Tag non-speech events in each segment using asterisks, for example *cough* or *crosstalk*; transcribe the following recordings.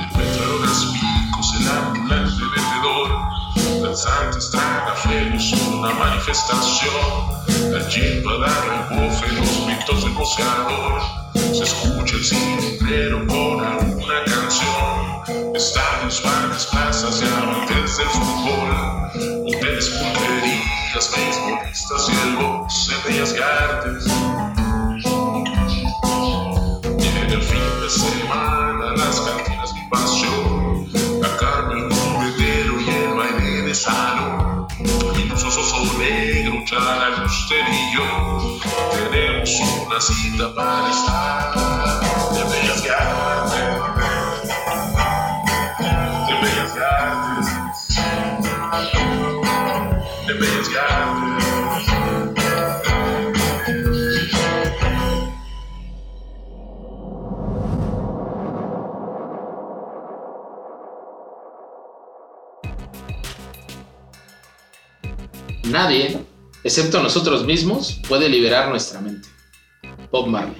Encuentran unas picos, el ambulante vendedor. Danzantes tragaferos una manifestación. Allí va a dar el bofe los mitos del boceador. Se escucha el silbero con alguna canción. Estadios, bares, plazas y amantes del fútbol. Hoteles, pulperías, beisbolistas y el box en bellas artes. Negro, clara, el usterillo. Tenemos una cita para estar de bellas y artes. De bellas y artes. De bellas y artes. Nadie, excepto nosotros mismos, puede liberar nuestra mente. Bob Marley.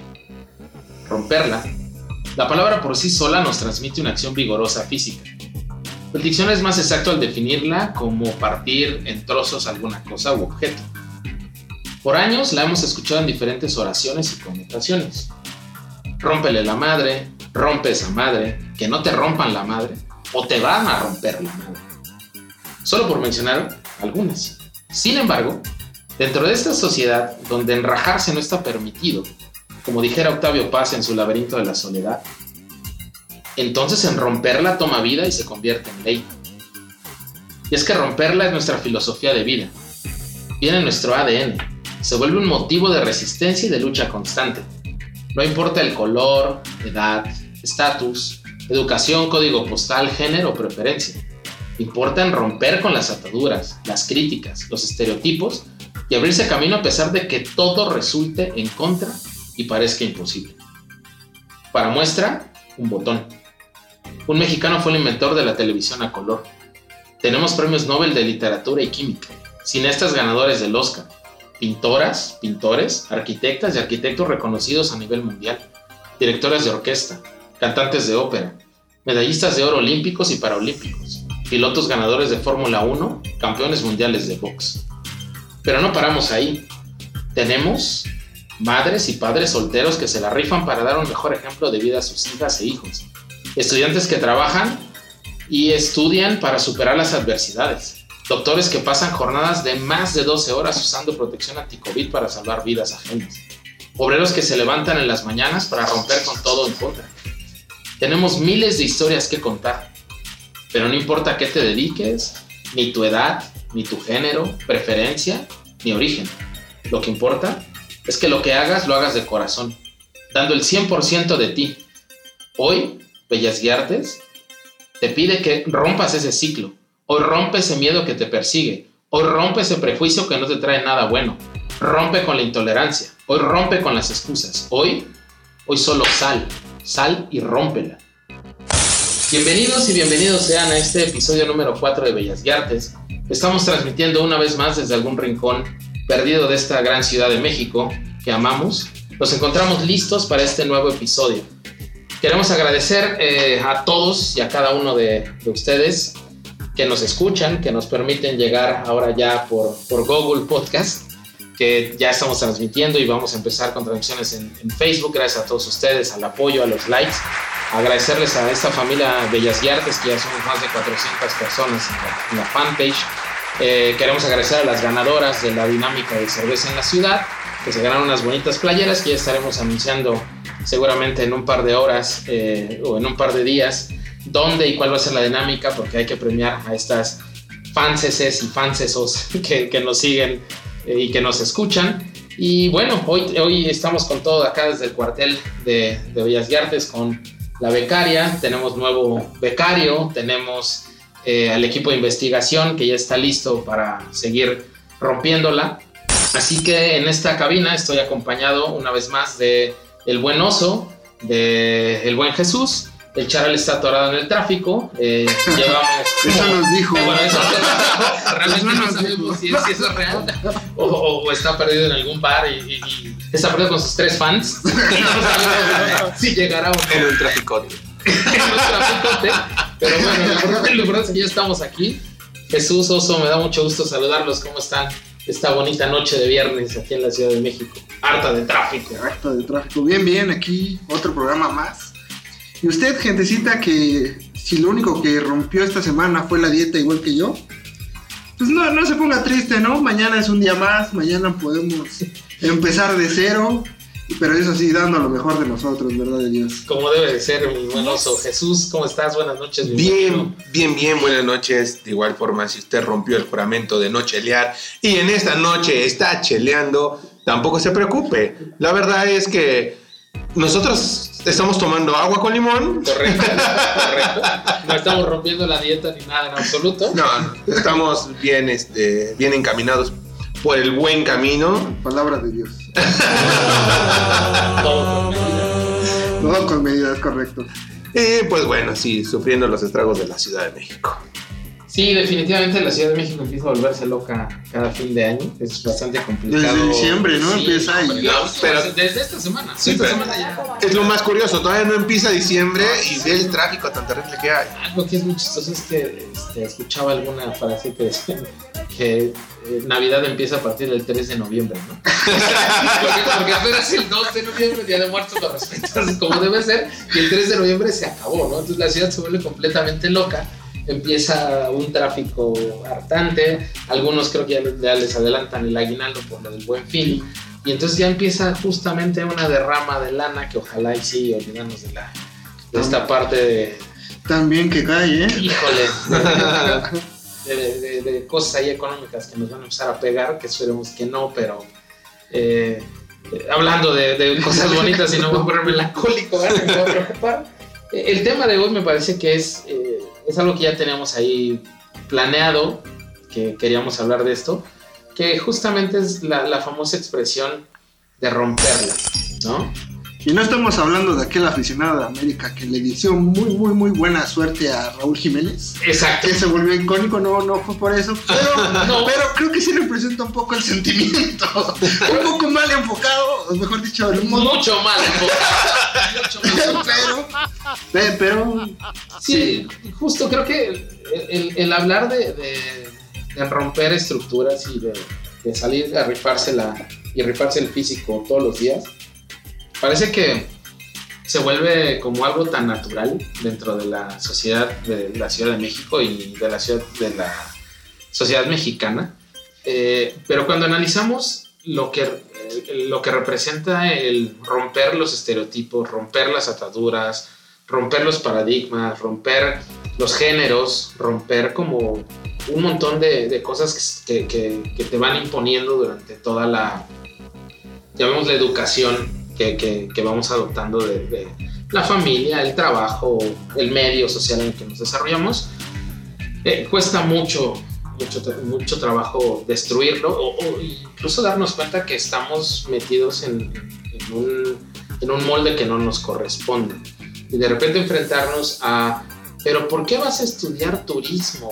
Romperla. La palabra por sí sola nos transmite una acción vigorosa física. El diccionario es más exacto al definirla como partir en trozos alguna cosa u objeto. Por años la hemos escuchado en diferentes oraciones y connotaciones. Rómpele la madre, rompe esa madre, que no te rompan la madre, o te van a romper la madre. Solo por mencionar algunas. Sin embargo, dentro de esta sociedad donde enrajarse no está permitido, como dijera Octavio Paz en su laberinto de la soledad, entonces en romperla toma vida y se convierte en ley. Y es que romperla es nuestra filosofía de vida. Viene en nuestro ADN. Se vuelve un motivo de resistencia y de lucha constante. No importa el color, edad, estatus, educación, código postal, género o preferencia. Importa en romper con las ataduras, las críticas, los estereotipos y abrirse camino a pesar de que todo resulte en contra y parezca imposible. Para muestra, un botón. Un mexicano fue el inventor de la televisión a color. Tenemos premios Nobel de literatura y química, cineastas ganadores del Oscar, pintoras, pintores, arquitectas y arquitectos reconocidos a nivel mundial, directores de orquesta, cantantes de ópera, medallistas de oro olímpicos y paraolímpicos, pilotos ganadores de Fórmula 1, campeones mundiales de box. Pero no paramos ahí. Tenemos madres y padres solteros que se la rifan para dar un mejor ejemplo de vida a sus hijas e hijos. Estudiantes que trabajan y estudian para superar las adversidades. Doctores que pasan jornadas de más de 12 horas usando protección anti-COVID para salvar vidas ajenas. Obreros que se levantan en las mañanas para romper con todo en contra. Tenemos miles de historias que contar, pero no importa a qué te dediques, ni tu edad, ni tu género, preferencia, ni origen. Lo que importa es que lo que hagas lo hagas de corazón, dando el 100% de ti. Hoy, Bellas Guiartes te pide que rompas ese ciclo. Hoy rompe ese miedo que te persigue. Hoy rompe ese prejuicio que no te trae nada bueno. Rompe con la intolerancia. Hoy rompe con las excusas. Hoy, hoy solo sal. Sal y rómpela. Bienvenidos y bienvenidos sean a este episodio número 4 de Bellas Guiartes. Estamos transmitiendo una vez más desde algún rincón perdido de esta gran ciudad de México que amamos. Nos encontramos listos para este nuevo episodio. Queremos agradecer eh, a todos y a cada uno de, de, ustedes que nos escuchan, que nos permiten llegar ahora ya por, por Google Podcast, que ya estamos transmitiendo y vamos a empezar con transmisiones en, en Facebook. Gracias a todos ustedes, al apoyo, a los likes. Agradecerles a esta familia Bellas y Artes, que ya somos más de 400 personas en la, en la fanpage. Eh, queremos agradecer a las ganadoras de la dinámica de cerveza en la ciudad, que se ganaron unas bonitas playeras que ya estaremos anunciando seguramente en un par de horas eh, o en un par de días dónde y cuál va a ser la dinámica, porque hay que premiar a estas fanses y fansesos *laughs* que, que nos siguen eh, y que nos escuchan. Y bueno, hoy, hoy estamos con todo acá desde el cuartel de, de Bellas Artes con la becaria, tenemos nuevo becario, tenemos eh, al equipo de investigación que ya está listo para seguir rompiéndola. Así que en esta cabina estoy acompañado una vez más de el buen oso, de el buen Jesús, el charal está atorado en el tráfico. Eh, llevamos. *laughs* Eso nos dijo. Eh, bueno, eso realmente Eso no sabemos si, es, si eso es real. O, o- o está perdido en algún bar y, y- y está perdido con sus tres fans. *laughs* No sabemos si llegará o no En un traficote. en. Pero bueno, lo importante- lo importante es que ya estamos aquí. Jesús Oso, me da mucho gusto saludarlos. ¿Cómo están? Esta bonita noche de viernes aquí en la Ciudad de México. Harta de tráfico. Acto de tráfico. Bien, bien, aquí otro programa más. Y usted, gentecita, que si lo único que rompió esta semana fue la dieta igual que yo, pues no, no se ponga triste, ¿no? Mañana es un día más, mañana podemos empezar de cero, pero eso sí, dando lo mejor de nosotros, ¿verdad de Dios? Como debe de ser, mi buen oso. Jesús, ¿cómo estás? Buenas noches. Bien, bien, bien, buenas noches. De igual forma, si usted rompió el juramento de no chelear y en esta noche está cheleando, tampoco se preocupe. La verdad es que nosotros estamos tomando agua con limón. Correcto, *laughs* correcto. No estamos rompiendo la dieta ni nada en absoluto. No, no, estamos bien, este, bien encaminados por el buen camino. Palabra de Dios. *laughs* Todo con medida. Todo con medidas correctas. Y pues bueno, sí, sufriendo los estragos de la Ciudad de México. Sí, definitivamente la Ciudad de México empieza a volverse loca cada fin de año. Es bastante complicado. Desde diciembre, ¿no? Sí, Empieza ahí. Pero- desde esta semana. Sí, esta pero- semana ya. Es lo más curioso, todavía no empieza diciembre y ve el tráfico tan terrible que hay. Algo que es muy chistoso es que este, escuchaba alguna frase que decía que eh, Navidad empieza a partir del 3 de noviembre, ¿no? *laughs* porque, porque apenas el 2 de noviembre, Día de Muertos, lo respetas como debe ser, y el 3 de noviembre se acabó, ¿no? Entonces la ciudad se vuelve completamente loca, empieza un tráfico hartante, algunos creo que ya, ya les adelantan el aguinaldo por lo del buen fin, y entonces ya empieza justamente una derrama de lana que ojalá y sí, olvidarnos de, la, de esta parte de, También que cae, ¿eh? Híjole. *laughs* De, de- de cosas ahí económicas que nos van a empezar a pegar, que esperemos que no, pero eh, eh, hablando de, de cosas bonitas y no voy a ponerme melancólico, ¿verdad? me voy a preocupar. El tema de hoy me parece que es, eh, es algo que ya tenemos ahí planeado, que queríamos hablar de esto, que justamente es la, la famosa expresión de romperla, ¿no? Y no estamos hablando de aquel aficionado de América que le deseó muy, muy, muy buena suerte a Raúl Jiménez. Exacto. Que se volvió icónico, no, no fue por eso, pero, *laughs* No. pero creo que sí representa un poco el sentimiento. *laughs* un poco mal enfocado, o mejor dicho, el. Mucho mal enfocado. Mucho mal enfocado. Pero, pe- pero Sí, justo creo que el, el- el hablar de, de- de romper estructuras y de, de salir a rifársela y rifarse el físico todos los días, parece que se vuelve como algo tan natural dentro de la sociedad de la Ciudad de México y de la ciudad de la sociedad mexicana. Eh, pero cuando analizamos lo que, lo que representa el romper los estereotipos, romper las ataduras, romper los paradigmas, romper los géneros, romper como un montón de, cosas que, que- te van imponiendo durante toda la, llamémosla educación que, que- que vamos adoptando de, de la familia, el trabajo, el medio social en el que nos desarrollamos. Eh, cuesta mucho, mucho, mucho trabajo destruirlo o, o incluso darnos cuenta que estamos metidos en, en un, en un molde que no nos corresponde. Y de repente enfrentarnos a, pero ¿por qué vas a estudiar turismo?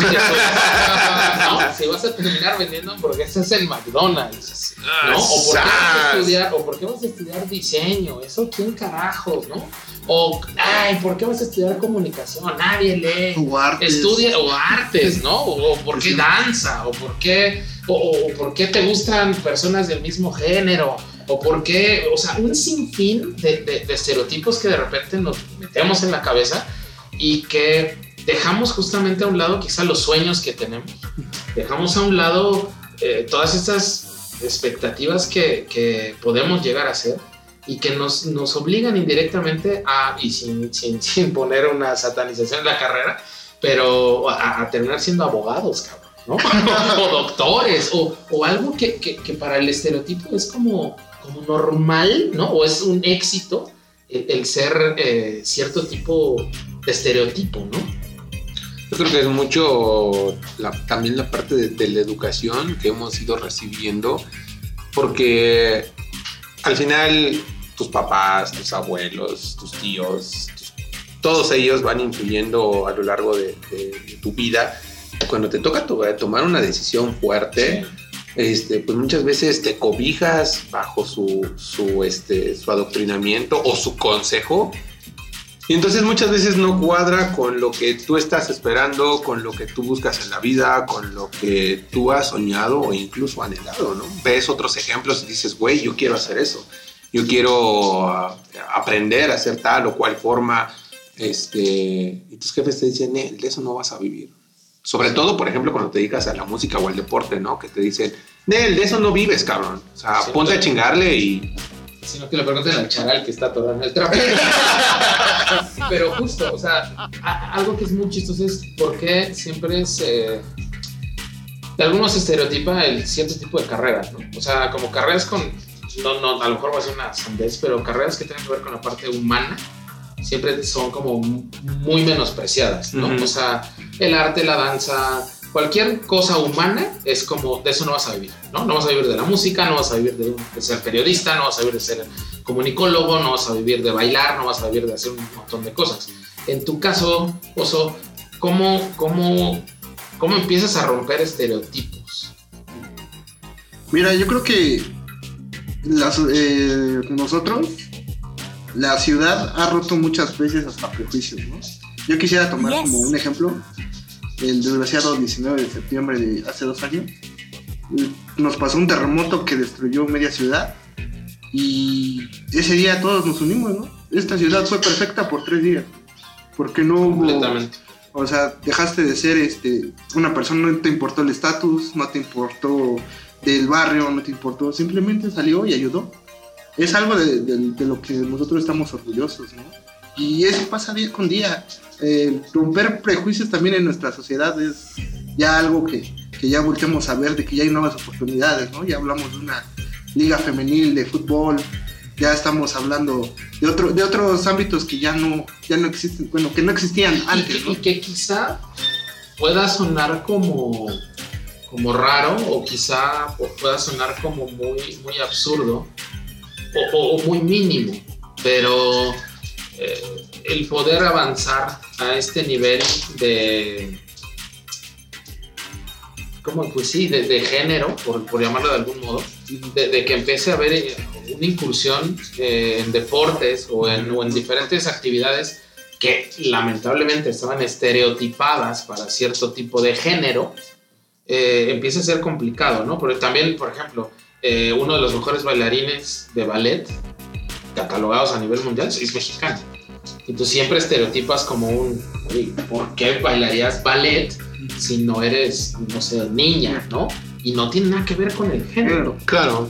No, si vas a terminar vendiendo hamburguesas en McDonald's, ¿no? O por, qué vas a estudiar, o por qué vas a estudiar diseño, eso quién carajos, ¿no? O, ay, ¿por qué vas a estudiar comunicación? Nadie lee. o artes. Estudia o artes, ¿no? O, o por qué danza, o por qué, o, o- o por qué te gustan personas del mismo género, o por qué, o sea, un sinfín de, de- de estereotipos que de repente nos metemos en la cabeza y que dejamos justamente a un lado quizá los sueños que tenemos, dejamos a un lado eh, todas estas expectativas que, que podemos llegar a ser y que nos, nos obligan indirectamente a, y sin, sin, *laughs* sin poner una satanización en la carrera, pero a, a terminar siendo abogados, cabrón, ¿no? *laughs* o doctores, o, o algo que, que, que para el estereotipo es como, como normal, ¿no? O es un éxito el, el ser eh, cierto tipo de estereotipo, ¿no? Yo creo que es mucho la- también la parte de, de la educación que hemos ido recibiendo, porque al final tus papás, tus abuelos, tus tíos, tus todos ellos van influyendo a lo largo de, de- de tu vida. Cuando te toca to- tomar una decisión fuerte, este, pues muchas veces te cobijas bajo su, su, este, su adoctrinamiento o su consejo. Y entonces muchas veces no cuadra con lo que tú estás esperando, con lo que tú buscas en la vida, con lo que tú has soñado o incluso anhelado, ¿no? Ves otros ejemplos y dices, güey, yo quiero hacer eso. Yo quiero ah, aprender a hacer tal o cual forma. Este, y tus jefes te dicen, "Nel, de eso no vas a vivir. Sobre todo, por ejemplo, cuando te dedicas a la música o al deporte, ¿no? Que te dicen, Nel, de eso no vives, cabrón. O sea, Sí, ponte a chingarle y... Sino que le pregunten al charal que está atorado en el trapo. *laughs* Pero justo, o sea, algo que es muy chistoso es por qué siempre se. De algunos se estereotipa el cierto tipo de carreras, ¿no? O sea, como carreras con. No, no, a lo mejor va a ser una sandez, pero carreras que tienen que ver con la parte humana siempre son como muy menospreciadas, ¿no? O sea, el arte, la danza, cualquier cosa humana es como, de eso no vas a vivir, ¿no? No vas a vivir de la música, no vas a vivir de, de ser periodista, no vas a vivir de ser comunicólogo, no vas a vivir de bailar, no vas a vivir de hacer un montón de cosas. En tu caso, Oso, ¿cómo, cómo, cómo empiezas a romper estereotipos? Mira, yo creo que las, eh, nosotros, la ciudad ha roto muchas veces hasta prejuicios, ¿no? Yo quisiera tomar Yes. como un ejemplo el desgraciado 19 de septiembre de hace dos años. Nos pasó un terremoto que destruyó media ciudad y ese día todos nos unimos, ¿no? Esta ciudad fue perfecta por tres días. Porque no hubo... O sea, dejaste de ser este, una persona, no te importó el estatus, no te importó del barrio, no te importó, simplemente salió y ayudó. Es algo de, de- de lo que nosotros estamos orgullosos, ¿no? Y eso pasa día con día. Eh, romper prejuicios también en nuestra sociedad es ya algo que, que ya volteamos a ver, de que ya hay nuevas oportunidades, ¿no? Ya hablamos de una liga femenil de fútbol, ya estamos hablando de, otro, de otros ámbitos que ya no, ya no existen, bueno, que no existían Y antes, y que quizá pueda sonar como, como raro o quizá pu- pueda sonar como muy, muy absurdo o, o- o muy mínimo, pero eh, el poder avanzar a este nivel de... ¿Cómo? Pues sí, de, género, por, por llamarlo de algún modo, de, que empiece a haber eh, una incursión eh, en deportes o en, diferentes actividades que lamentablemente estaban estereotipadas para cierto tipo de género, empieza a ser complicado, ¿no? Porque también, por ejemplo, uno de los mejores bailarines de ballet, catalogados a nivel mundial, es mexicano. Entonces siempre estereotipas como un, "Oye, ¿por qué bailarías ballet si no eres, no sé, niña, ¿no? Y no tiene nada que ver con el género Claro.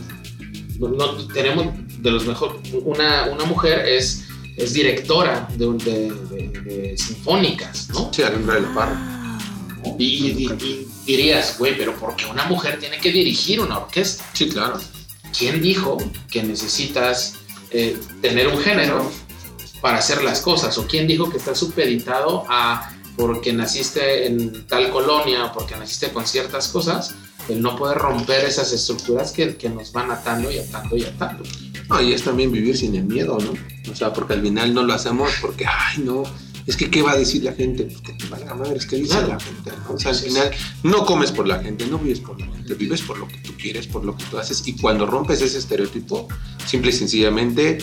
no, no- tenemos de los mejores. Una, una mujer es, es directora de, de- de- de sinfónicas, ¿no? Sí, Alondra de la Parra. Y, y- y dirías, güey, pero ¿por qué una mujer tiene que dirigir una orquesta? Sí, claro. ¿Quién dijo que necesitas eh, tener un género para hacer las cosas? ¿O quién dijo que estás supeditado a porque naciste en tal colonia porque naciste con ciertas cosas? El no poder romper esas estructuras que, que nos van atando y atando y atando. No, y es también vivir sin el miedo, ¿no? O sea, porque al final no lo hacemos porque, ay, no, es que ¿qué va a decir la gente? Pues que te valga madre, es que dice Claro. la gente, ¿no? O sea, al final no comes por la gente, no vives por la gente, vives por lo que tú quieres, por lo que tú haces. Y cuando rompes ese estereotipo, simple y sencillamente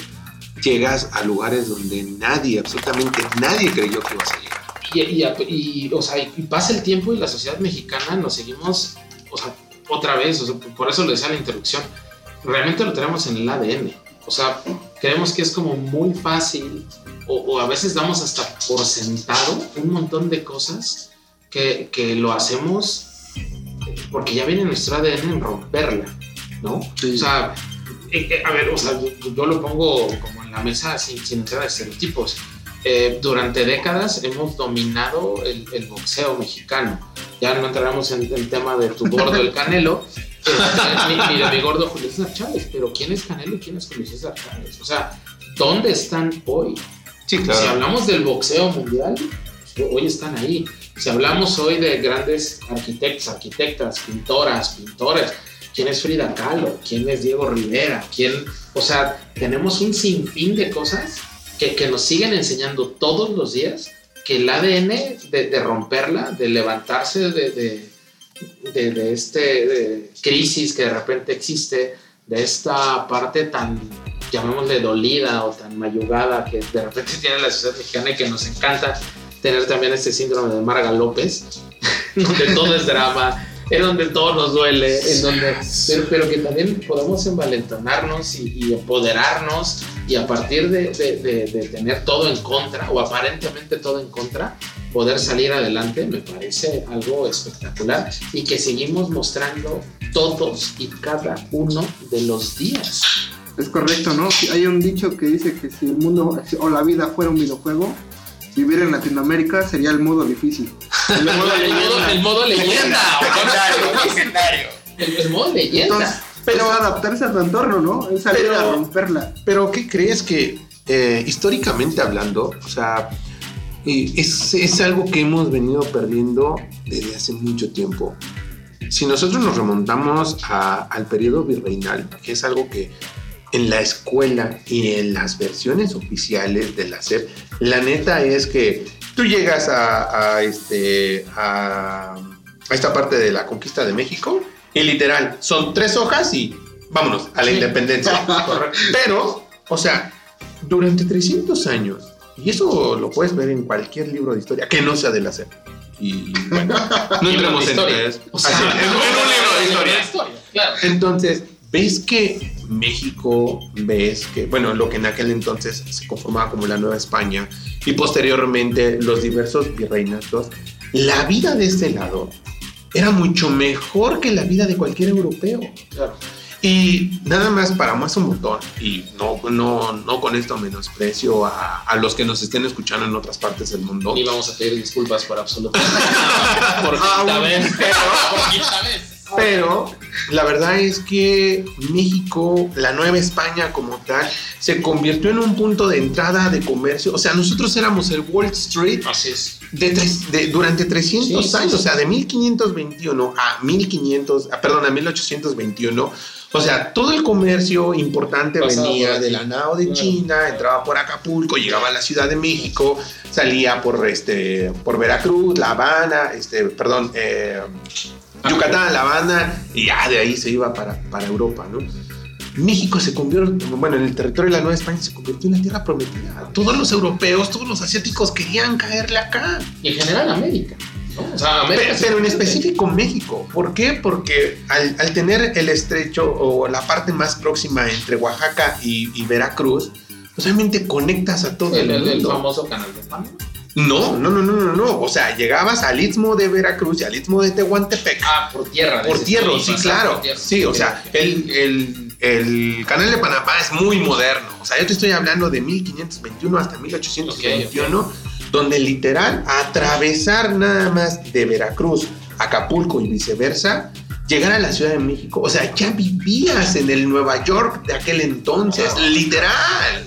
llegas a lugares donde nadie, absolutamente nadie creyó que ibas a llegar. Y, y- y, o sea, y pasa el tiempo y la sociedad mexicana nos seguimos, o sea, otra vez, o sea, por eso le decía la introducción, realmente lo tenemos en el ADN. O sea, creemos que es como muy fácil, o, o a veces damos hasta por sentado un montón de cosas que, que lo hacemos porque ya viene nuestro ADN en romperla, ¿no? Sí. O sea, eh, eh, a ver, o sea, yo, yo lo pongo como en la mesa sin, sin entrar a estereotipos. Eh, durante décadas hemos dominado el, el boxeo mexicano. Ya no entraremos en el tema de tu gordo el Canelo, *laughs* este, ni, ni de mi gordo Julio César Chávez, pero ¿quién es Canelo y quién es Julio César Chávez? O sea, ¿dónde están hoy? Sí, Si hablamos del boxeo mundial, pues, hoy están ahí. Si hablamos hoy de grandes arquitectos, arquitectas, pintoras, pintores, ¿quién es Frida Kahlo? ¿Quién es Diego Rivera? ¿Quién? O sea, tenemos un sinfín de cosas que, que nos siguen enseñando todos los días que el ADN de, de romperla, de levantarse de, de, de, de este crisis que de repente existe, de esta parte tan, llamémosle dolida o tan mayugada que de repente *laughs* tiene la sociedad mexicana y que nos encanta tener también este síndrome de Marga López, *laughs* donde todo es drama, en donde todo nos duele, en donde, pero, pero que también podemos envalentonarnos y, y empoderarnos y a partir de, de- de- de tener todo en contra o aparentemente todo en contra, poder salir adelante me parece algo espectacular y que seguimos mostrando todos y cada uno de los días. Es correcto, ¿no? Hay un dicho que dice que si el mundo o la vida fuera un videojuego, vivir en Latinoamérica sería el modo difícil. El modo El modo, el modo leyenda. Legendario. El, el modo leyenda. Entonces, pero adaptarse a tu entorno, ¿no? Es salir Pero- a romperla. Pero ¿qué crees que eh, históricamente hablando, o sea, eh, es, es algo que hemos venido perdiendo desde hace mucho tiempo? Si nosotros nos remontamos a- al periodo virreinal, que es algo que en la escuela y en las versiones oficiales de la SEP, la neta es que tú llegas a, a este, a, a esta parte de la conquista de México y literal, son tres hojas y vámonos a la Sí. independencia. *laughs* Pero, o sea, durante 300 años, y eso lo puedes ver en cualquier libro de historia que no sea de la SEP. Y bueno, *laughs* no entremos en historia. O sea, *laughs* en, un libro de historia. historia, claro. Entonces, ves que México, ves que, bueno, lo que en aquel entonces se conformaba como la Nueva España y posteriormente los diversos virreinatos, la vida de este lado era mucho mejor que la vida de cualquier europeo. claro. Y nada más para más un botón, y no, no, no con esto menosprecio a, a los que nos estén escuchando en otras partes del mundo. Y vamos a pedir disculpas por absolutamente. *laughs* Por quinta Ah, vez. pero- Por quinta vez. Pero la verdad es que México, la Nueva España como tal, se convirtió en un punto de entrada de comercio. O sea, nosotros éramos el Wall Street Así es. de tres- de- durante 300 Sí, sí, años, sí. o sea, de 1521 a 1500, ah, perdón, a 1821. O sea, todo el comercio importante venía de la nao de Claro. China, entraba por Acapulco, llegaba a la Ciudad de México, salía por este por Veracruz, La Habana, este, perdón, eh, Yucatán, La Habana, y ya de ahí se iba para, para Europa, ¿no? México se convirtió, bueno, en el territorio de la Nueva España se convirtió en la tierra prometida. Todos los europeos, todos los asiáticos querían caerle acá. Y en general América. ¿no? O sea, América. Pero, pero en específico México. ¿Por qué? Porque al, al tener el estrecho o la parte más próxima entre Oaxaca y, y Veracruz, pues obviamente conectas a todo El, el, el- el mundo. famoso canal de Panamá. No, no, no, no, no, no. O sea, llegabas al istmo de Veracruz y al istmo de Tehuantepec. Ah, por tierra. por tierra, sí, claro. tierra. Sí, o sea, el, el- el canal de Panamá es muy moderno. O sea, yo te estoy hablando de 1521 hasta 1821, donde literal atravesar nada más de Veracruz, Acapulco y viceversa, llegar a la Ciudad de México. O sea, ya vivías en el Nueva York de aquel entonces, Wow. literal.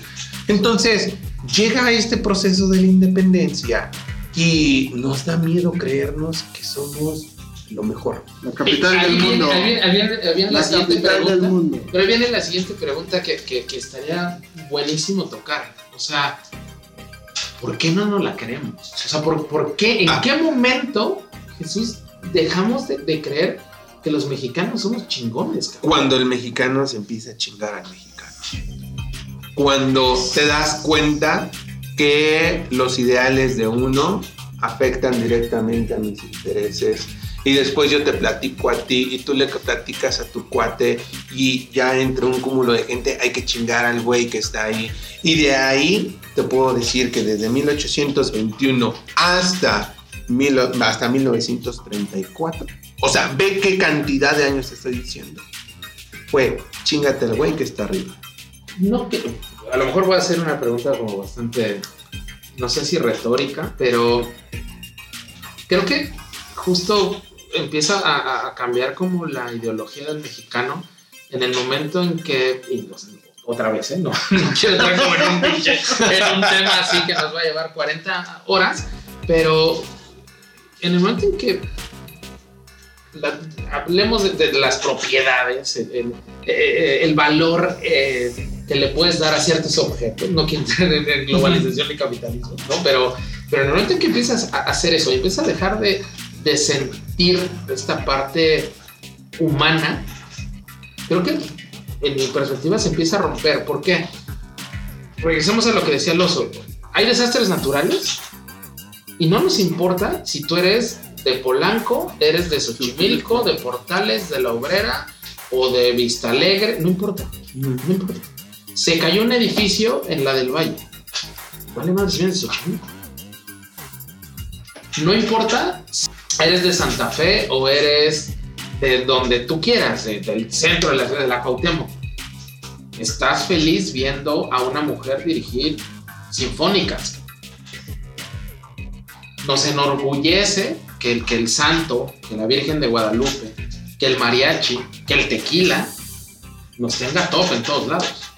Entonces, llega este proceso de la independencia y nos da miedo creernos que somos lo mejor. La capital Ahí del viene- mundo. ahí viene- ahí viene- ahí viene la La siguiente capital del pregunta. mundo. Pero ahí viene la siguiente pregunta que, que- que estaría buenísimo tocar. O sea, ¿por qué no nos la creemos? O sea, ¿por, por qué? ¿En Ah. qué momento, Jesús, dejamos de, de creer que los mexicanos somos chingones? cabrón? Cuando el mexicano se empieza a chingar al mexicano. Cuando te das cuenta que los ideales de uno afectan directamente a mis intereses. Y después yo te platico a ti y tú le platicas a tu cuate y ya entre un cúmulo de gente hay que chingar al güey que está ahí. Y de ahí te puedo decir que desde 1821 hasta, mil- hasta 1934, o sea, ve qué cantidad de años te estoy diciendo. Fue chingate al güey que está arriba. No, que, a lo mejor voy a hacer una pregunta como bastante, no sé si retórica, pero creo que justo empieza a, cambiar como la ideología del mexicano en el momento en que, y, otra vez, ¿eh? no, *laughs* no quiero como en un, tema así que nos va a llevar 40 horas, pero en el momento en que hablemos de, las propiedades, el valor eh, que le puedes dar a ciertos objetos. No quiero entrar en globalización y capitalismo, ¿no? Pero, pero en el momento en que empiezas a hacer eso y empiezas a dejar de, de sentir esta parte humana, creo que en mi perspectiva se empieza a romper. ¿Por qué? Regresemos a lo que decía el oso. Hay desastres naturales y no nos importa si tú eres de Polanco, eres de Xochimilco, de Portales, de La Obrera o de Vista Alegre, no importa, no importa. Se cayó un edificio en la del Valle. Vale de Xochimilco. No importa si eres de Santa Fe o eres de donde tú quieras, de- del centro de la ciudad de la Cuauhtémoc. Estás feliz viendo a una mujer dirigir sinfónicas. Nos enorgullece que el, que el santo, que la Virgen de Guadalupe, que el mariachi, que el tequila nos tenga top en todos lados.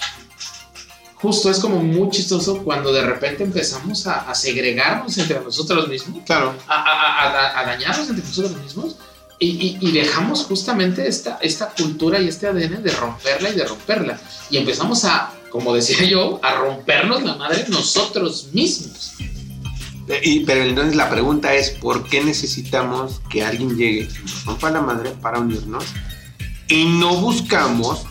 Justo es como muy chistoso cuando de repente empezamos a, a segregarnos entre nosotros mismos Claro. a, a- a- dañarnos entre nosotros mismos y, y- y dejamos justamente esta, esta cultura y este ADN de romperla y de romperla. Y empezamos a, como decía yo, a rompernos la madre nosotros mismos. Eh, Y, pero entonces la pregunta es, ¿por qué necesitamos que alguien llegue y nos rompa la madre para unirnos? Y no buscamos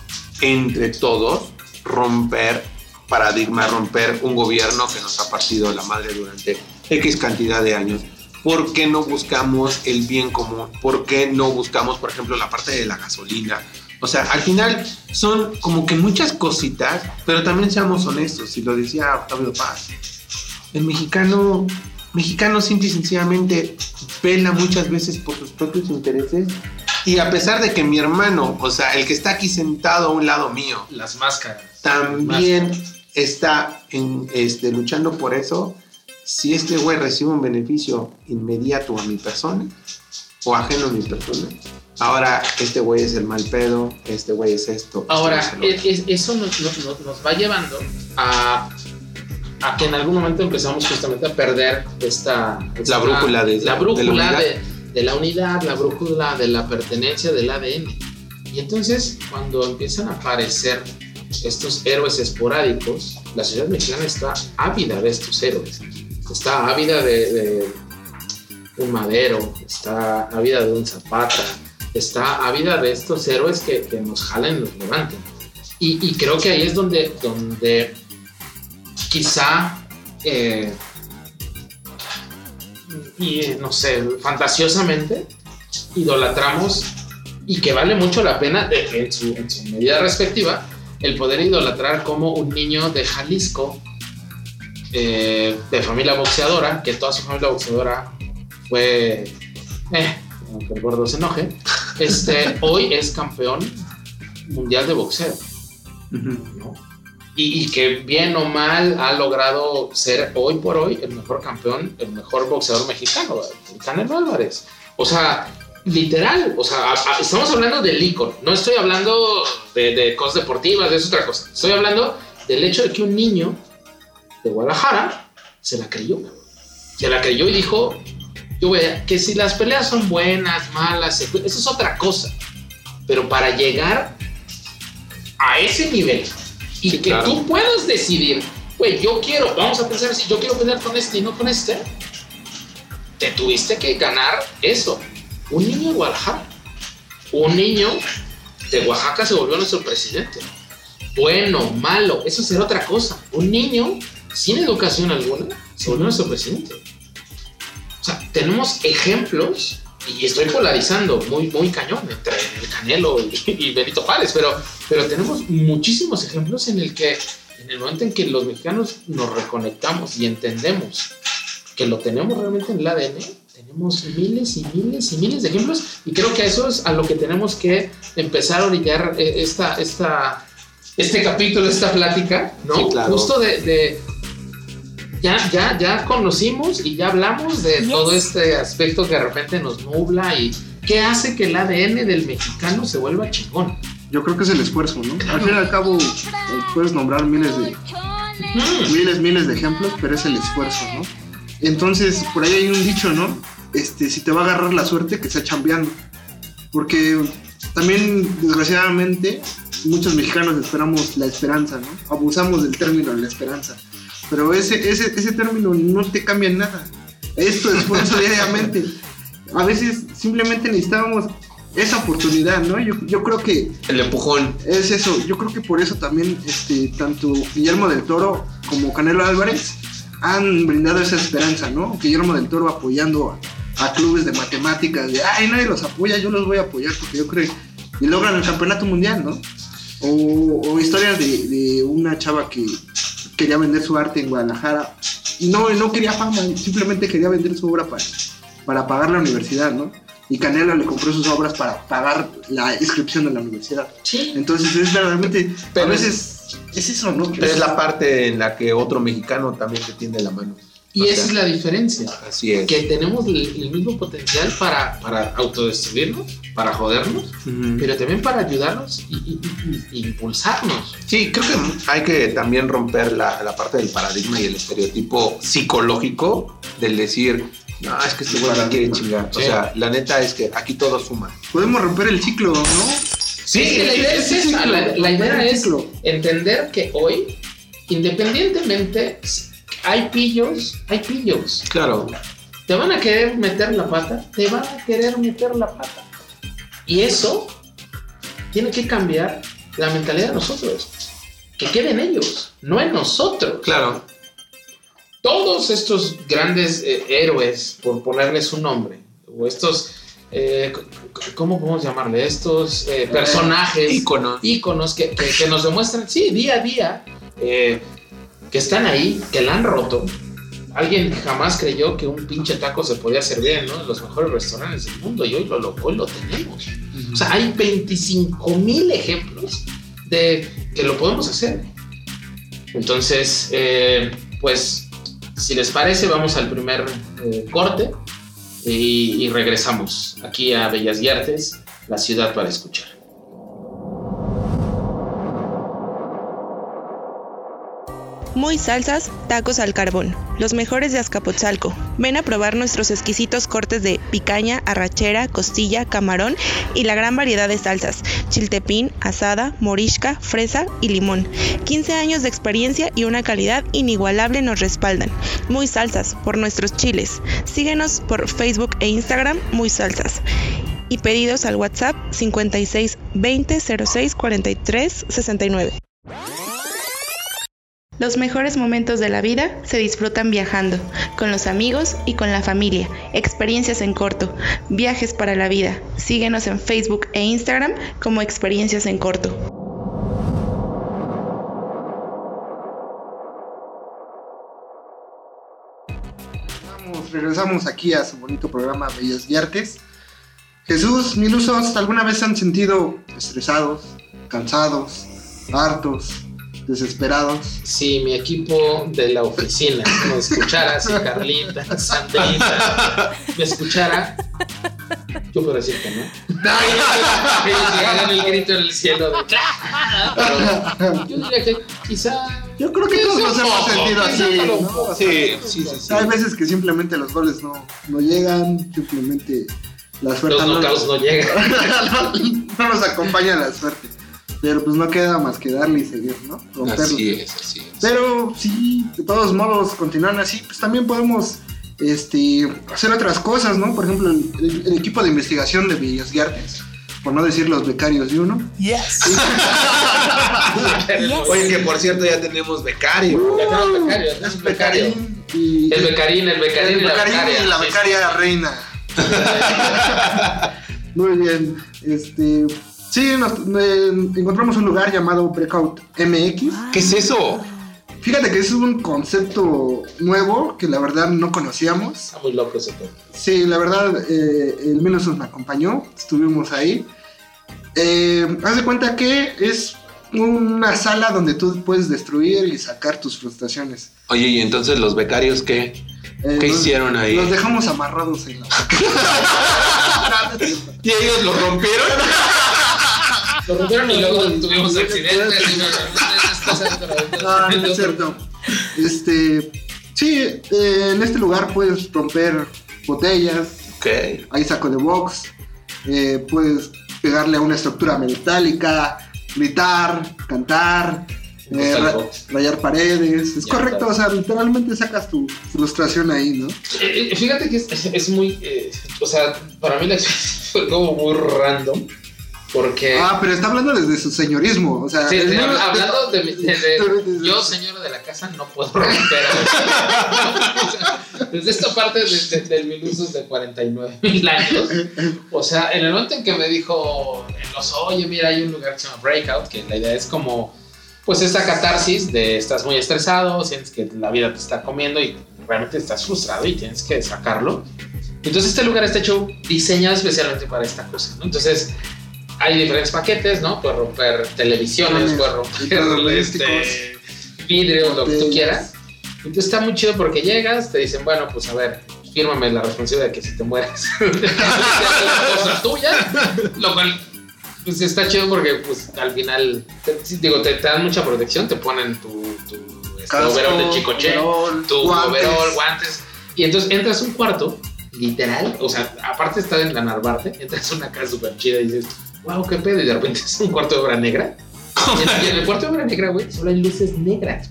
entre todos romper paradigma, romper un gobierno que nos ha partido la madre durante X cantidad de años. ¿Por qué no buscamos el bien común? ¿Por qué no buscamos, por ejemplo, la parte de la gasolina? O sea, al final son como que muchas cositas, pero también seamos honestos, y lo decía Octavio Paz, el mexicano, mexicano simple y sencillamente vela muchas veces por sus propios intereses. Y a pesar de que mi hermano, o sea, el que está aquí sentado a un lado mío, Las máscaras. también está en, este, luchando por eso, si este güey recibe un beneficio inmediato a mi persona o ajeno a mi persona, ahora este güey es el mal pedo, este güey es esto. este Ahora, es eso nos, nos- nos- va llevando a, a que en algún momento empezamos justamente a perder esta... esta- brújula de- la brújula la de la unidad, la brújula de la pertenencia del ADN. Y entonces, cuando empiezan a aparecer estos héroes esporádicos, la sociedad mexicana está ávida de estos héroes. Está ávida de, un madero, está ávida de un zapata, está ávida de estos héroes que, nos jalen nos levanten. Y, creo que ahí es donde, donde quizá, eh, y, eh, no sé, fantasiosamente idolatramos y que vale mucho la pena, en, su, en su medida respectiva, el poder idolatrar como un niño de Jalisco, eh, de familia boxeadora, que toda su familia boxeadora fue, eh, aunque el gordo se enoje, este, *laughs* hoy es campeón mundial de boxeo. ¿no? Y, y que bien o mal ha logrado ser hoy por hoy el mejor campeón, el mejor boxeador mexicano, el Canelo Álvarez. O sea, literal, o sea, estamos hablando del ícono, no estoy hablando de, de cosas deportivas, de es otra cosa. Estoy hablando del hecho de que un niño de Guadalajara se la creyó. Se la creyó y dijo, yo voy a- que si las peleas son buenas, malas, eso es otra cosa. Pero para llegar a ese nivel y Sí, que claro. tú puedas decidir, güey, yo quiero, vamos a pensar así, yo quiero pelear con este y no con este, te tuviste que ganar eso. Un niño de Guadalajara, un niño de Oaxaca se volvió nuestro presidente. Bueno, malo, eso será otra cosa. Un niño sin educación alguna se volvió nuestro presidente. O sea, tenemos ejemplos, y estoy polarizando muy, muy cañón entre el Canelo y, y Benito Juárez, pero, pero tenemos muchísimos ejemplos en el que, en el momento en que los mexicanos nos reconectamos y entendemos que lo tenemos realmente en el ADN, tenemos miles y miles y miles de ejemplos, y creo que a eso es a lo que tenemos que empezar a orillar eh, esta, esta, este capítulo, esta plática, ¿no? Sí, claro. Justo de, de- ya, ya, ya conocimos y ya hablamos de Yes. todo este aspecto que de repente nos nubla y qué hace que el ADN del mexicano se vuelva chingón. Yo creo que es el esfuerzo, ¿no? Al fin y al cabo, puedes nombrar miles de, Mm. miles, miles de ejemplos, pero es el esfuerzo, ¿no? Entonces, por ahí hay un dicho, ¿no? Este, si te va a agarrar la suerte, que sea chambeando. Porque también, desgraciadamente, muchos mexicanos esperamos la esperanza, ¿no? Abusamos del término la esperanza. Pero ese, ese, ese término no te cambia en nada. Esto es esfuerzo diariamente. A veces simplemente necesitábamos esa oportunidad, ¿no? Yo, yo creo que El empujón. es eso. Yo creo que por eso también este, tanto Guillermo del Toro como Canelo Álvarez han brindado esa esperanza, ¿no? Guillermo del Toro apoyando a, clubes de matemáticas, de, ay, nadie los apoya, yo los voy a apoyar porque yo creo, y logran el campeonato mundial, ¿no? O, o historias de, de una chava que quería vender su arte en Guadalajara y no, no quería fama, simplemente quería vender su obra para, para pagar la universidad, ¿no? Y Canelo le compró sus obras para pagar la inscripción de la universidad. Sí. Entonces es realmente, Pero a veces es eso, ¿no? Pero es la parte en la que otro mexicano también te tiende la mano. Y O esa sea, es la diferencia. Así es. Que tenemos el, el mismo potencial para, para autodestruirnos, para jodernos, Ujú. pero también para ayudarnos y, y- y- y impulsarnos. Sí, creo que hay que también romper la, la parte del paradigma y el estereotipo psicológico del decir, no, es que este güey me quiere chingar. O Sí. sea, la neta es que aquí todo suma. Podemos romper el ciclo, ¿no? Sí, es que la idea es sí, sí, esa. La, la idea es entender que hoy, independientemente, hay pillos, hay pillos. Claro. Te van a querer meter la pata, te van a querer meter la pata. Y eso tiene que cambiar la mentalidad de nosotros. Que queden ellos, no en nosotros. Claro. Todos estos grandes eh, héroes, por ponerles un nombre, o estos, eh, ¿cómo podemos llamarle? Estos eh, personajes, Ícono. íconos que, que- que nos demuestran, sí, día a día, eh, que están ahí, que la han roto. Alguien jamás creyó que un pinche taco se podía servir en uno de los mejores restaurantes del mundo y hoy lo, lo, tenemos. O sea, hay 25 mil ejemplos de que lo podemos hacer. Entonces, eh, pues, si les parece, vamos al primer eh, corte y, y regresamos aquí a Bellas y Artes, la ciudad para escuchar. Muy salsas, tacos al carbón, los mejores de Azcapotzalco. Ven a probar nuestros exquisitos cortes de picaña, arrachera, costilla, camarón y la gran variedad de salsas, chiltepín, asada, morisca, fresa y limón. 15 años de experiencia y una calidad inigualable nos respaldan. Muy salsas por nuestros chiles. Síguenos por Facebook e Instagram Muy Salsas. Y pedidos al WhatsApp 56 20 06 43 69. Los mejores momentos de la vida se disfrutan viajando, con los amigos y con la familia. Experiencias en corto, viajes para la vida. Síguenos en Facebook e Instagram como Experiencias en corto. Regresamos aquí a su bonito programa Bellas y Artes. Jesús, Milusos, ¿alguna vez se han sentido estresados, cansados, hartos, desesperados? Si mi equipo de la oficina me escuchara, si Carlita, Sandrita me escuchara, yo puedo decir que no. *laughs* Llegaran el grito en el cielo de Pero yo diría que quizá. Yo creo que todos nos hemos sentido así, ¿no? Sí, sí, sí. sí. Hay veces que simplemente los goles no, no llegan, simplemente la suerte Los no, knockouts no llegan. *laughs* no nos acompaña la suerte. Pero pues no queda más que darle y seguir, ¿no? Romperlo. Así es, así es. Pero sí, de todos modos, continuando así, pues también podemos este, hacer otras cosas, ¿no? Por ejemplo, el, el- el equipo de investigación de Bellas y Artes, por no decir los becarios de uno. Oye, que por cierto ya tenemos becario. Ya tenemos becario, ya tenemos Es becario. Becarín y, El becarín, el becarín, el y la Becarín becaria. y la Sí, becaria reina. *laughs* Muy bien, este... Sí, nos, eh, encontramos un lugar llamado Breakout MX. ¿Qué es eso? Fíjate que es un concepto nuevo que la verdad no conocíamos. Está muy loco ese tema. Sí, la verdad, eh, el menos me acompañó, estuvimos ahí. Eh, haz de cuenta que es una sala donde tú puedes destruir y sacar tus frustraciones. Oye, y entonces los becarios, ¿qué? Eh, ¿Qué nos- hicieron ahí? Los dejamos amarrados en la... *laughs* *laughs* ¿Y ellos lo rompieron? Lo rompieron y luego tuvimos accidentes. y nos- esas cosas, pero- No, no es cierto. Este, sí, eh, en este lugar puedes romper botellas, Ok. hay saco de box, eh, puedes pegarle a una estructura metálica, gritar, cantar, eh, ra- rayar paredes. Es Ya, correcto, claro. o sea, literalmente sacas tu frustración ahí, ¿no? Eh, eh, Fíjate que es, es muy. eh, o sea, para mí la experiencia fue como muy random. Porque. Ah, pero está hablando desde su señorismo, o sea, Sí, número- hablando de, de- *laughs* de- de- yo, señora de la casa, no puedo romper. a- o sea, *laughs* desde esta parte de, de, del mil usos de 49 mil años. O sea, en el momento en que me dijo, los, oye, mira, hay un lugar que se llama Breakout, que la idea es como, pues esta catarsis de estás muy estresado, sientes que la vida te está comiendo y realmente estás frustrado y tienes que sacarlo. Entonces este lugar está hecho, diseñado especialmente para esta cosa, ¿no? Entonces hay diferentes paquetes, ¿no? Puedes romper televisiones, puedes romper este, vidrios, lo que tú quieras. Entonces está muy chido porque llegas, te dicen, bueno, pues a ver, fírmame la responsabilidad de que si te mueres, es cosa tuya, lo cual pues está chido porque pues al final, te- digo, te, te dan mucha protección, te ponen tu, tu este, Casco, overall de chicoche, tu guantes. overall, guantes, y entonces entras a un cuarto, literal, o sea, aparte está en la Narvarte, entras a una casa súper chida y dices, wow, qué pedo, y de repente *laughs* es un cuarto de obra negra. Y en, el cuarto de obra negra, güey, solo hay luces negras.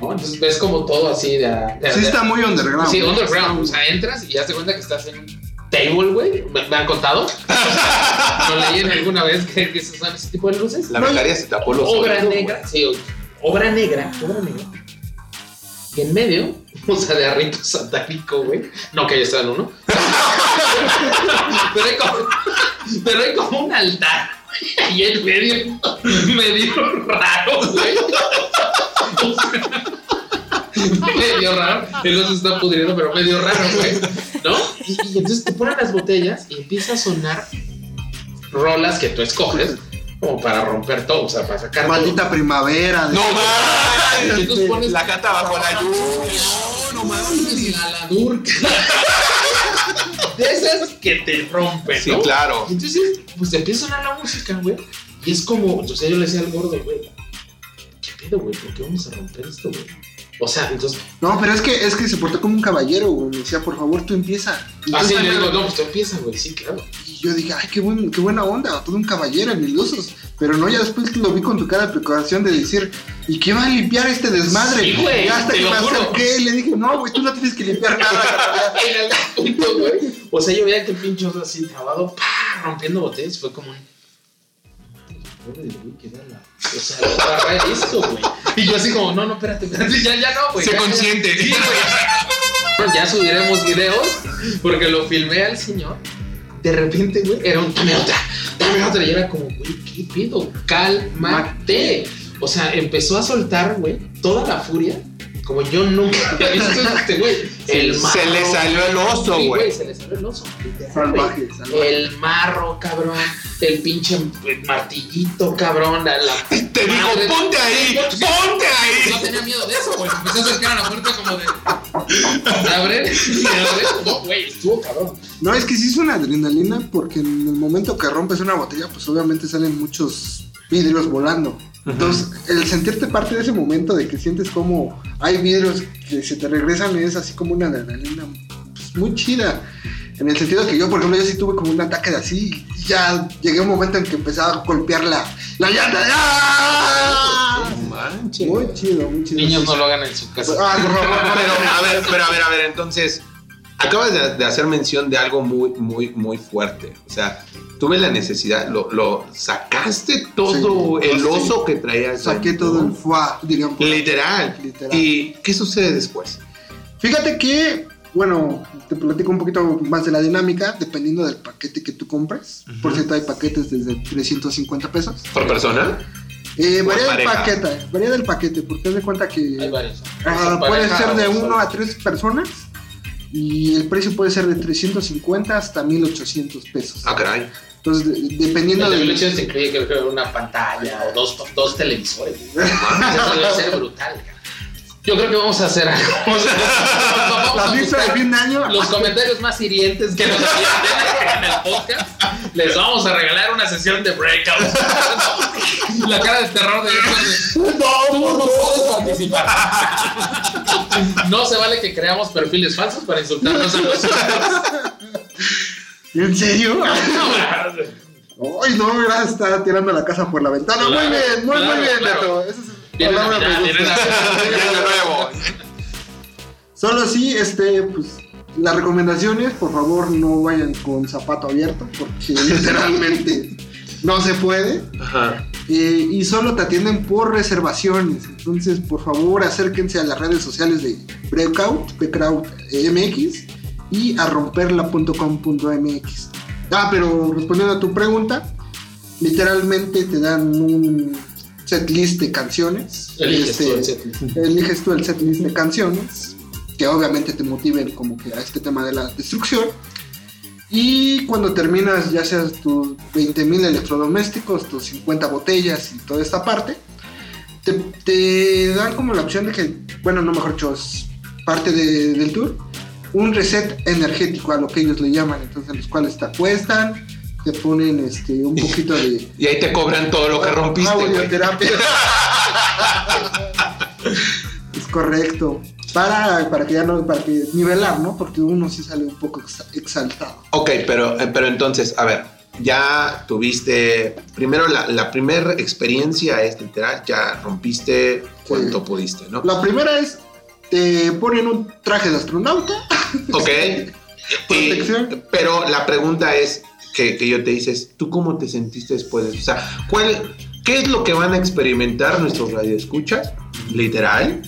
¿no? Entonces ves como todo así de... de- Sí de- está muy underground. Sí, ¿no? underground. O sea, entras y ya te cuenta que estás en un table, güey. Me, me han contado. *laughs* Lo leí en alguna vez que, que se usan ese tipo de luces. La becaria se tapó los Obra oídos, negra, sí, obra negra, obra negra. Y en medio, *laughs* o sea, de arrito satánico, güey. No que haya estado en uno. pero, hay como, *laughs* pero hay como un altar. güey, *laughs* Y en medio, medio raro, güey. *laughs* medio raro. El oso está pudriendo, pero medio raro, güey. ¿No? Y, y entonces te ponen las botellas y empieza a sonar rolas que tú escoges como para romper todo, o sea, para sacar todo. Maldita primavera. No mames. entonces pones La cata bajo la lluvia. no mames, la ladurca. De esas que te rompen, Sí, ¿no? claro. Y entonces, pues te empieza a sonar la música, güey. Y es como, entonces yo le decía al gordo, güey, ¿qué pedo, güey? ¿Por qué vamos a romper esto, güey? O sea, entonces, No, pero es que, es que se portó como un caballero, güey. Me decía, por favor, tú empieza. así Entonces, Ah, le digo, no, pues tú empieza, güey, sí, claro. Y yo dije, ay, qué, buen, qué buena onda, todo un caballero en mil usos. Pero no, ya después lo vi con tu cara de preocupación de decir, ¿y qué va a limpiar este desmadre? Sí, güey, Y hasta que me acerqué y le dije, no, güey, tú no tienes que limpiar nada. *laughs* carnal". En algún punto, güey. O sea, yo veía que el pinche oso así trabado, ¡pah! rompiendo botellas. Fue como un. O sea, agarra esto, güey. Y yo así como, no, no, espérate, espérate, ya, ya no, güey. Sé ya, ya. consciente. Sí, güey. Ya subiremos videos porque lo filmé al señor. De repente, güey, era un dame otra, dame otra. Y era como, güey, ¿qué pedo? Cálmate. O sea, empezó a soltar, güey, toda la furia. Como yo nunca este, güey. El Se le marro. salió el oso, Sí, güey. Se le salió el oso. Salvaje. El marro, cabrón. El pinche martillito, cabrón. La, la- *laughs* Te dijo, madre- ponte ahí, ponte no ahí. tenía miedo de eso, güey. Empecé a acercar a la puerta como de. ¿Me abren? ¿Me abren? No, güey, estuvo cabrón. No, es que sí es una adrenalina porque en el momento que rompes una botella, pues obviamente salen muchos vidrios volando. Entonces, el sentirte parte de ese momento de que sientes como hay vidrios que se te regresan es así como una adrenalina pues, muy chida. En el sentido que yo, por ejemplo, yo sí tuve como un ataque de así y ya llegué a un momento en que empezaba a golpear la, la llanta. ¡Ah! No manches. Muy chido, muy chido. Niños no lo hagan en su casa. Ah, por favor, Pero, a ver, pero a ver, a ver, entonces, acabas de, de hacer mención de algo muy, muy, muy fuerte. O sea, tuve la necesidad, lo, lo sacaste todo Sí, el sí. oso que traías. Saqué ahí, todo ¿no? el foie, dirían. Literal. Literal. ¿Y qué sucede después? Fíjate que, bueno, te platico un poquito más de la dinámica, dependiendo del paquete que tú compres. Por cierto, hay paquetes desde 350 pesos. ¿Por persona? Eh, varía del paquete, varía del paquete, porque haz de cuenta Hay que varios. ah, Son puede ser de uno a tres personas y el precio puede ser de 350 hasta 1800 pesos. Ah, caray. Entonces, de- dependiendo de del... 1800 te incluye creo que una pantalla o dos, dos televisores. Eso debe ser brutal. cara. Yo creo que vamos a hacer algo. *laughs* La a fiesta de fin de año. los comentarios más hirientes que nos tienen en el podcast. *laughs* Les vamos a regalar una sesión de breakout. La cara de terror de Tú no puedes participar. No se vale que creamos perfiles falsos para insultarnos a nosotros. ¿En serio? *laughs* Ay, no, gracias, está tirando la casa por la ventana. Claro, muy bien, muy, claro, muy bien, claro. Beto. Esa es Viene palabra Navidad, me viene gusta. Navidad. de nuevo. Solo sí, este, pues, las recomendaciones, por favor, no vayan con zapato abierto, porque *laughs* literalmente no se puede. Ajá. Eh, y solo te atienden por reservaciones. Entonces, por favor, acérquense a las redes sociales de Breakout, Breakout eh, MX y a romperla.com.mx. Ah, pero respondiendo a tu pregunta, literalmente te dan un set list de canciones. Eliges Este, tú el setlist. eliges tú el set list de canciones que obviamente te motiven como que a este tema de la destrucción. Y cuando terminas ya seas tus 20.000 electrodomésticos, tus 50 botellas y toda esta parte, te, te dan como la opción de que, bueno, no mejor dicho, es parte de- del tour, un reset energético a lo que ellos le llaman, entonces los cuales te acuestan, te ponen este, un poquito de... *laughs* Y ahí te cobran todo lo que rompiste. Audioterapia. *laughs* es correcto. Para, para que ya no, para que nivelar, ¿no? Porque uno sí sale un poco exa- exaltado. Ok, pero, eh, pero entonces, a ver, ya tuviste, primero la, la primera experiencia es literal, ya rompiste cuanto pudiste, ¿no? La primera es, te ponen un traje de astronauta. Ok. *laughs* Protección. Y- pero la pregunta es que, que yo te dices, ¿tú cómo te sentiste después de eso? O sea, ¿cuál, ¿qué es lo que van a experimentar nuestros radioescuchas, literal,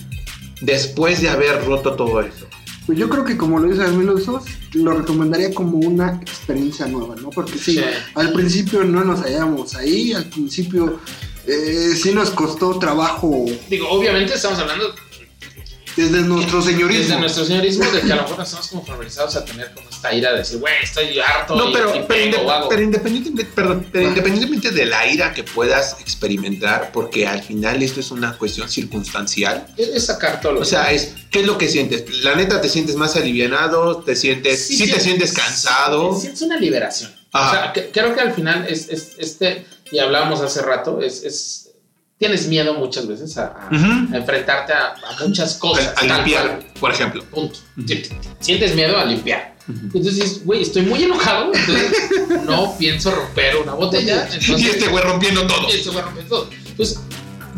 después de haber roto todo eso? Pues yo creo que como lo dice Emilio Sos, lo recomendaría como una experiencia nueva, ¿no? Porque sí, Sí. al principio no nos hallamos ahí, al principio eh, sí nos costó trabajo Digo, obviamente estamos hablando desde nuestro señorismo. desde nuestro señorismo de que a lo mejor estamos como familiarizados a tener como esta ira de decir, güey, estoy harto No, y, pero, y pero, pego, inde- hago". pero independientemente, perdón, pero independientemente de la ira que puedas experimentar, porque al final esto es una cuestión circunstancial. es, es sacar todo lo O sea, es ¿qué es lo que sientes? La neta te sientes más alivianado, te sientes, sí, te sientes cansado. Sí, sientes una liberación. Ajá. O sea, que- creo que al final es, es- este, y hablábamos hace rato, es, es- tienes miedo muchas veces a, a- enfrentarte a, a muchas cosas. A, limpiar, cual. por ejemplo. Punto. Ti- Sientes miedo a limpiar. Entonces dices, güey, estoy muy enojado, entonces no pienso romper una botella. Entonces, *laughs* y este güey rompiendo todo. y este güey rompe todo. Entonces,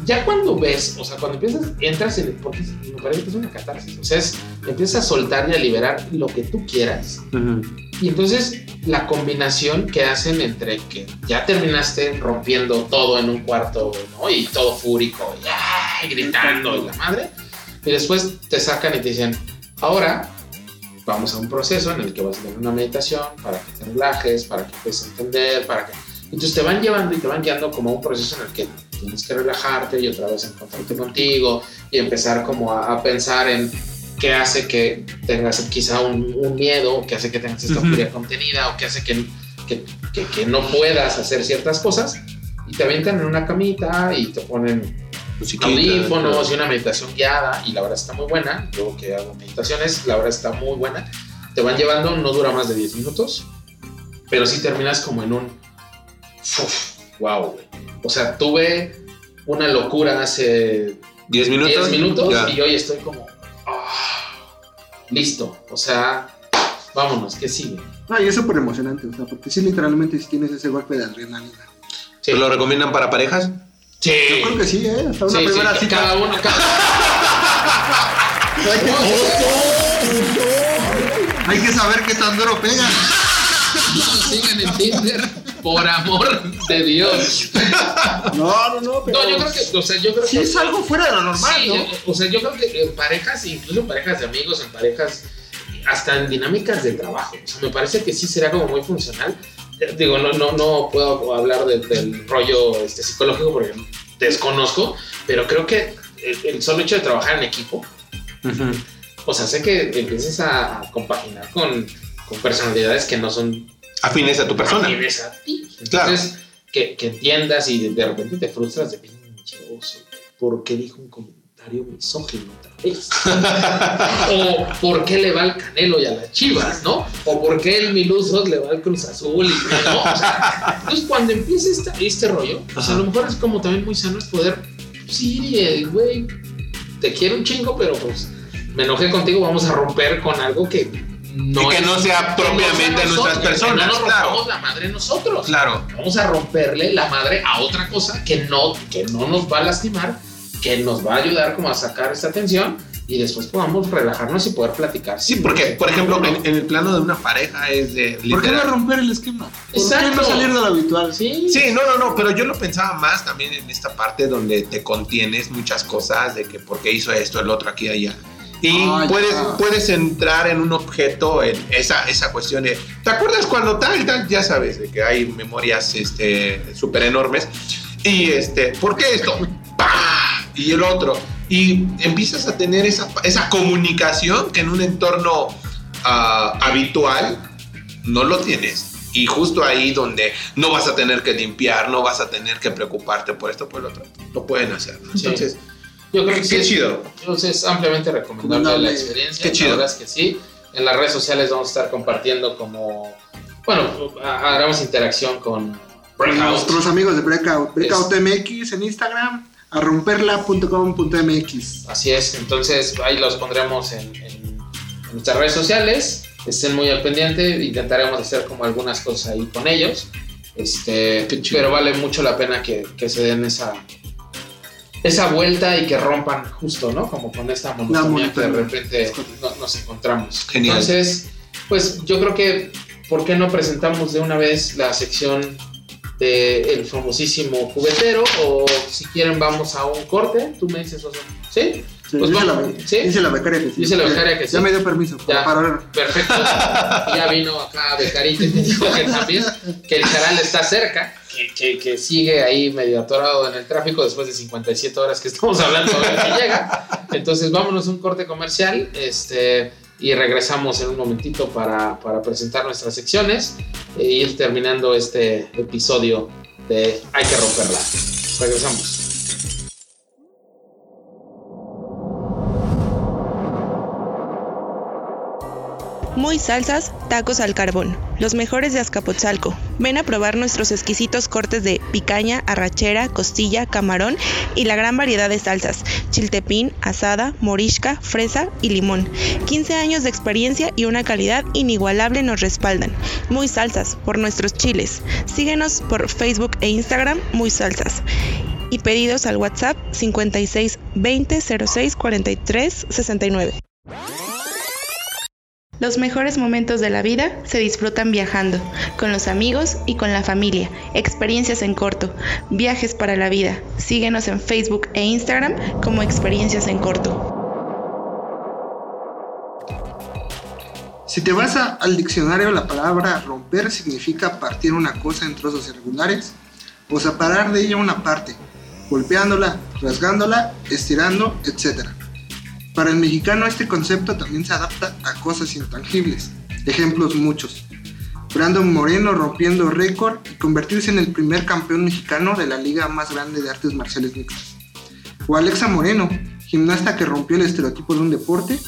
ya cuando ves, o sea, cuando empiezas, entras en el. Porque me parece que es una catarsis. O sea, es, empiezas a soltar y a liberar lo que tú quieras. Y entonces la combinación que hacen entre que ya terminaste rompiendo todo en un cuarto, ¿no? Y todo fúrico, y, ¡ay! gritando y la madre. Y después te sacan y te dicen, ahora vamos a un proceso en el que vas a tener una meditación para que te relajes, para que empieces a entender, para que... Entonces te van llevando y te van guiando como a un proceso en el que tienes que relajarte y otra vez encontrarte contigo y empezar como a, a pensar en qué hace que tengas quizá un, un miedo, qué hace que tengas esta furia contenida o qué hace que, que, que- que no puedas hacer ciertas cosas y te avientan en una camita y te ponen audífonos y una meditación guiada y la verdad está muy buena. Yo que hago meditaciones, la verdad está muy buena. Te van llevando, no dura más de 10 minutos, pero sí terminas como en un wow, güey. O sea, tuve una locura hace 10 minutos. 10 minutos Ya. y hoy estoy como ah, listo. O sea, vámonos, que sigue. No, y es súper emocionante, o sea, porque sí, literalmente si tienes ese golpe de adrenalina. Sí. ¿Lo recomiendan para parejas? Sí. Yo creo que sí, ¿eh? Hasta una Sí, primera cita. cada uno, cada *laughs* Hay que saber qué tan duro pega. Sigan en Tinder, por amor de Dios. No, no, no, pero. No, yo creo que, o sea, yo creo Sí que es algo fuera de lo normal, Sí, ¿no? o sea, yo creo que en parejas, incluso en parejas de amigos, en parejas, hasta en dinámicas de trabajo. O sea, me parece que sí será como muy funcional. Eh, Digo, no, no, no puedo hablar de- del rollo este, psicológico porque desconozco, pero creo que el, el solo hecho de trabajar en equipo, o sea, sé que empieces a, a compaginar con, con personalidades que no son Afines a tu persona. afines a ti. Claro. Entonces, que, que entiendas y de, de repente te frustras de pinche oso. ¿Por qué dijo un comentario misógino otra vez? *laughs* o ¿por qué le va al Canelo y a las Chivas, no? O ¿por qué el Milusos le va al Cruz Azul? Y, ¿no? O sea, entonces cuando empieza este rollo, pues a lo mejor es como también muy sano es poder, sí, eh, güey, te quiero un chingo, pero pues me enojé contigo, vamos a romper con algo que no y que es- no sea propiamente sea nuestras personas, no nos claro. rompamos la madre nosotros. Claro. Vamos a romperle la madre a otra cosa que no, que no nos va a lastimar, que nos va a ayudar como a sacar esta tensión y después podamos relajarnos y poder platicar. Sí, porque, por ejemplo, en, en el plano de una pareja es de. ¿Por qué no romper el esquema? ¿Por Exacto. qué no salir de lo habitual? Sí, Sí, no, no, no, pero yo lo pensaba más también en esta parte donde te contienes muchas cosas de que por qué hizo esto, el otro, aquí, allá. Y puedes, puedes entrar en un objeto, en esa, esa cuestión de, ¿te acuerdas cuando tal, tal? Ya sabes, de que hay memorias este, súper enormes. Y este, ¿por qué esto? ¡Pah! Y el otro. Y empiezas a tener esa, esa comunicación que en un entorno ah, habitual no lo tienes. Y justo ahí donde no vas a tener que limpiar, no vas a tener que preocuparte por esto, por lo otro, lo pueden hacer. ¿no? Sí. Yo creo que qué sí. chido. Entonces, es ampliamente recomendable la experiencia. Qué chido. La verdad es que sí. En las redes sociales vamos a estar compartiendo como. Bueno, ha- hagamos interacción con Breakout. nuestros amigos de Breakout. Breakout MX en Instagram, a romperla.com.mx. Así es, entonces ahí los pondremos en, en- nuestras redes sociales. Estén muy al pendiente, intentaremos hacer como algunas cosas ahí con ellos. Este, Qué chido. pero vale mucho la pena que, que se den esa, esa vuelta y que rompan justo, ¿no? Como con esta monotonía que de repente no- nos encontramos. Genial. Entonces, pues yo creo que, ¿por qué no presentamos de una vez la sección del famosísimo juguetero? O si quieren vamos a un corte, tú me dices, Oso. ¿Sí? Sí, Pues dice, vamos, la, ¿sí? dice la becaria que sí. Dice la becaria que sí. Ya me dio permiso para Ya. parar. Perfecto. *laughs* ya vino acá Becarito y me dijo que también, que el canal está cerca, que, que, que sigue ahí medio atorado en el tráfico después de 57 horas que estamos hablando de que llega. Entonces vámonos a un corte comercial este, y regresamos en un momentito para, para presentar nuestras secciones e ir terminando este episodio de Hay que romperla. Regresamos. Muy salsas, tacos al carbón, los mejores de Azcapotzalco. Ven a probar nuestros exquisitos cortes de picaña, arrachera, costilla, camarón y la gran variedad de salsas, chiltepín, asada, morisca, fresa y limón. 15 años de experiencia y una calidad inigualable nos respaldan. Muy salsas, por nuestros chiles. Síguenos por Facebook e Instagram, Muy Salsas. Y pedidos al WhatsApp 56 20 06 43 69. Los mejores momentos de la vida se disfrutan viajando, con los amigos y con la familia, experiencias en corto, viajes para la vida. Síguenos en Facebook e Instagram como Experiencias en Corto. Si te vas al diccionario, la palabra romper significa partir una cosa en trozos irregulares o separar de ella una parte, golpeándola, rasgándola, estirando, etc. Para el mexicano este concepto también se adapta a cosas intangibles. Ejemplos muchos. Brandon Moreno rompiendo récord y convertirse en el primer campeón mexicano de la liga más grande de artes marciales mixtas. O Alexa Moreno, gimnasta que rompió el estereotipo de un deporte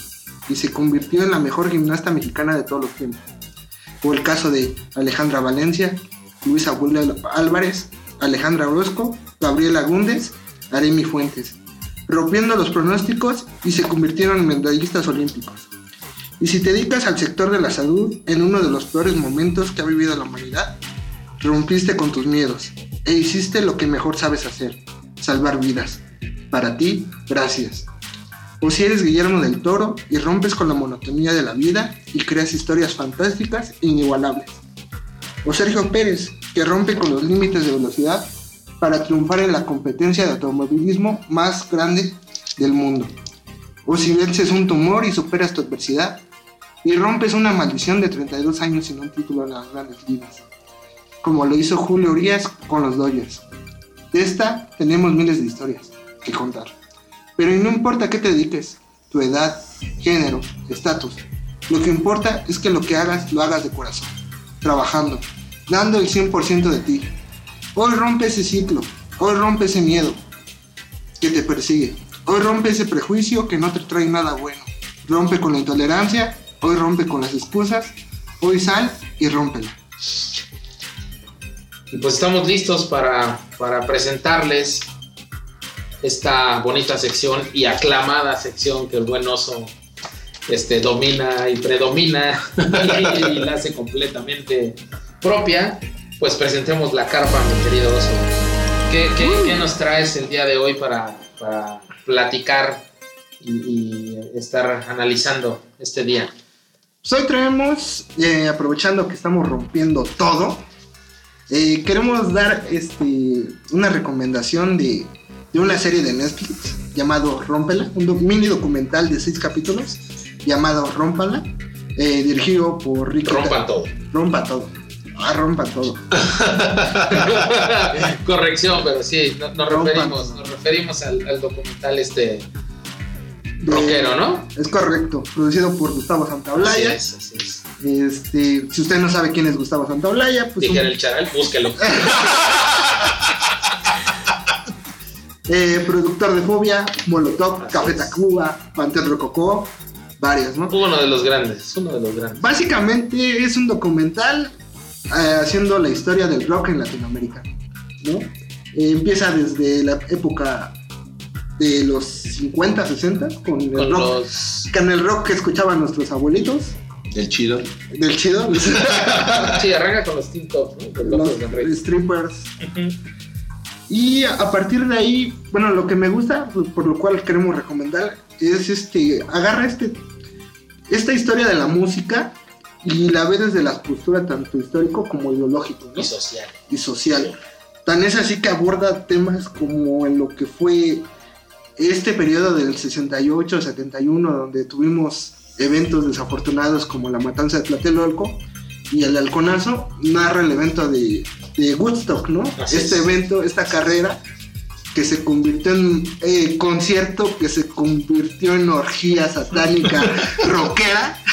y se convirtió en la mejor gimnasta mexicana de todos los tiempos. O el caso de Alejandra Valencia, Luisa Abuela Álvarez, Alejandra Orozco, Gabriela Gúndez, Aremi Fuentes, rompiendo los pronósticos y se convirtieron en medallistas olímpicos. Y si te dedicas al sector de la salud, en uno de los peores momentos que ha vivido la humanidad, rompiste con tus miedos e hiciste lo que mejor sabes hacer, salvar vidas. Para ti, gracias. O si eres Guillermo del Toro y rompes con la monotonía de la vida y creas historias fantásticas e inigualables. O Sergio Pérez, que rompe con los límites de velocidad para triunfar en la competencia de automovilismo más grande del mundo. O si vences un tumor y superas tu adversidad y rompes una maldición de 32 años sin un título en las grandes ligas. Como lo hizo Julio Urias con los Dodgers. De esta tenemos miles de historias que contar. Pero no importa qué te dediques, tu edad, género, estatus. Lo que importa es que lo que hagas lo hagas de corazón, trabajando, dando el 100% de ti. Hoy rompe ese ciclo, hoy rompe ese miedo que te persigue, hoy rompe ese prejuicio que no te trae nada bueno. Rompe con la intolerancia, hoy rompe con las excusas, hoy sal y rómpela. Y pues estamos listos para, para presentarles esta bonita sección y aclamada sección que el buen oso este, domina y predomina *laughs* y, la hace completamente propia, pues presentemos la carpa, mi querido oso. ¿Qué, qué, qué nos traes el día de hoy para, para platicar y, y estar analizando este día? Pues hoy traemos, eh, aprovechando que estamos rompiendo todo, eh, queremos dar este, una recomendación de, de una serie de Netflix llamado Rómpela, un doc- mini documental de seis capítulos llamado Rómpala, eh, dirigido por Ricky. Rompan todo. Rompa todo. Ah, rompa todo. *laughs* Corrección, pero sí, no- nos Rompan referimos, nos referimos al, al documental este De- rockero, ¿no? Es correcto, producido por Gustavo Así Santaolalla. es, así es. Este, si usted no sabe quién es Gustavo Santaolalla, pues un- Dijera el charal, búsquelo. *laughs* eh, productor de Fobia, Molotov, Café Tacuba, Panteón Rococó, varios, ¿no? Uno de los grandes, uno de los grandes. Básicamente es un documental haciendo la historia del rock en Latinoamérica, ¿no? Eh, empieza desde la época de los 50, 60 con el Con rock, los. con el rock que escuchaban nuestros abuelitos, El chido. del chido, *laughs* Sí, arranca con los Teen ¿no? Los del strippers. Y a a partir de ahí, bueno, lo que me gusta, pues, por lo cual queremos recomendar, es este, agarra este, esta historia de la música y la ve desde la postura tanto histórico como ideológico, ¿no? Y social. y social. Tan es así que aborda temas como en lo que fue este periodo del 68, 71, donde tuvimos eventos desafortunados como la matanza de Tlatelolco y el halconazo, narra el evento de, de Woodstock, ¿no? Así este es. evento, esta carrera que se convirtió en eh, concierto, que se convirtió en orgía satánica *laughs* rockera.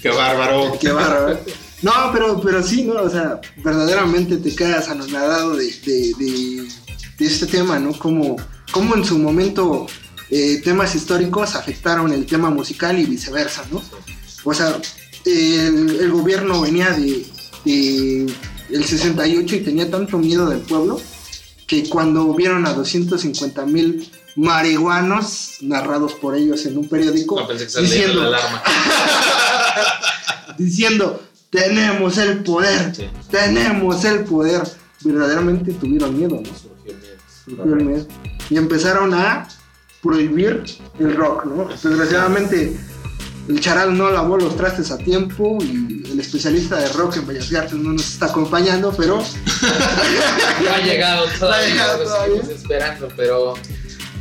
Qué bárbaro. Qué bárbaro. No, pero, pero sí, ¿no? O sea, verdaderamente te quedas anonadado de, de, de, de este tema, ¿no? Como, como en su momento eh, temas históricos afectaron el tema musical y viceversa, ¿no? O sea, el, el gobierno venía de, de el 68 y tenía tanto miedo del pueblo que cuando vieron a 250 mil marihuanos narrados por ellos en un periódico No diciendo, la alarma. *laughs* diciendo, tenemos el poder, Sí. tenemos el poder. Verdaderamente tuvieron miedo, ¿no? Surgió miedo. Surgió miedo. Y empezaron a prohibir el rock, ¿no? Desgraciadamente, el charal no lavó los trastes a tiempo y el especialista de rock en Bellas Artes no nos está acompañando, pero *laughs* No ha llegado todavía, llegado lo todavía. seguimos esperando, pero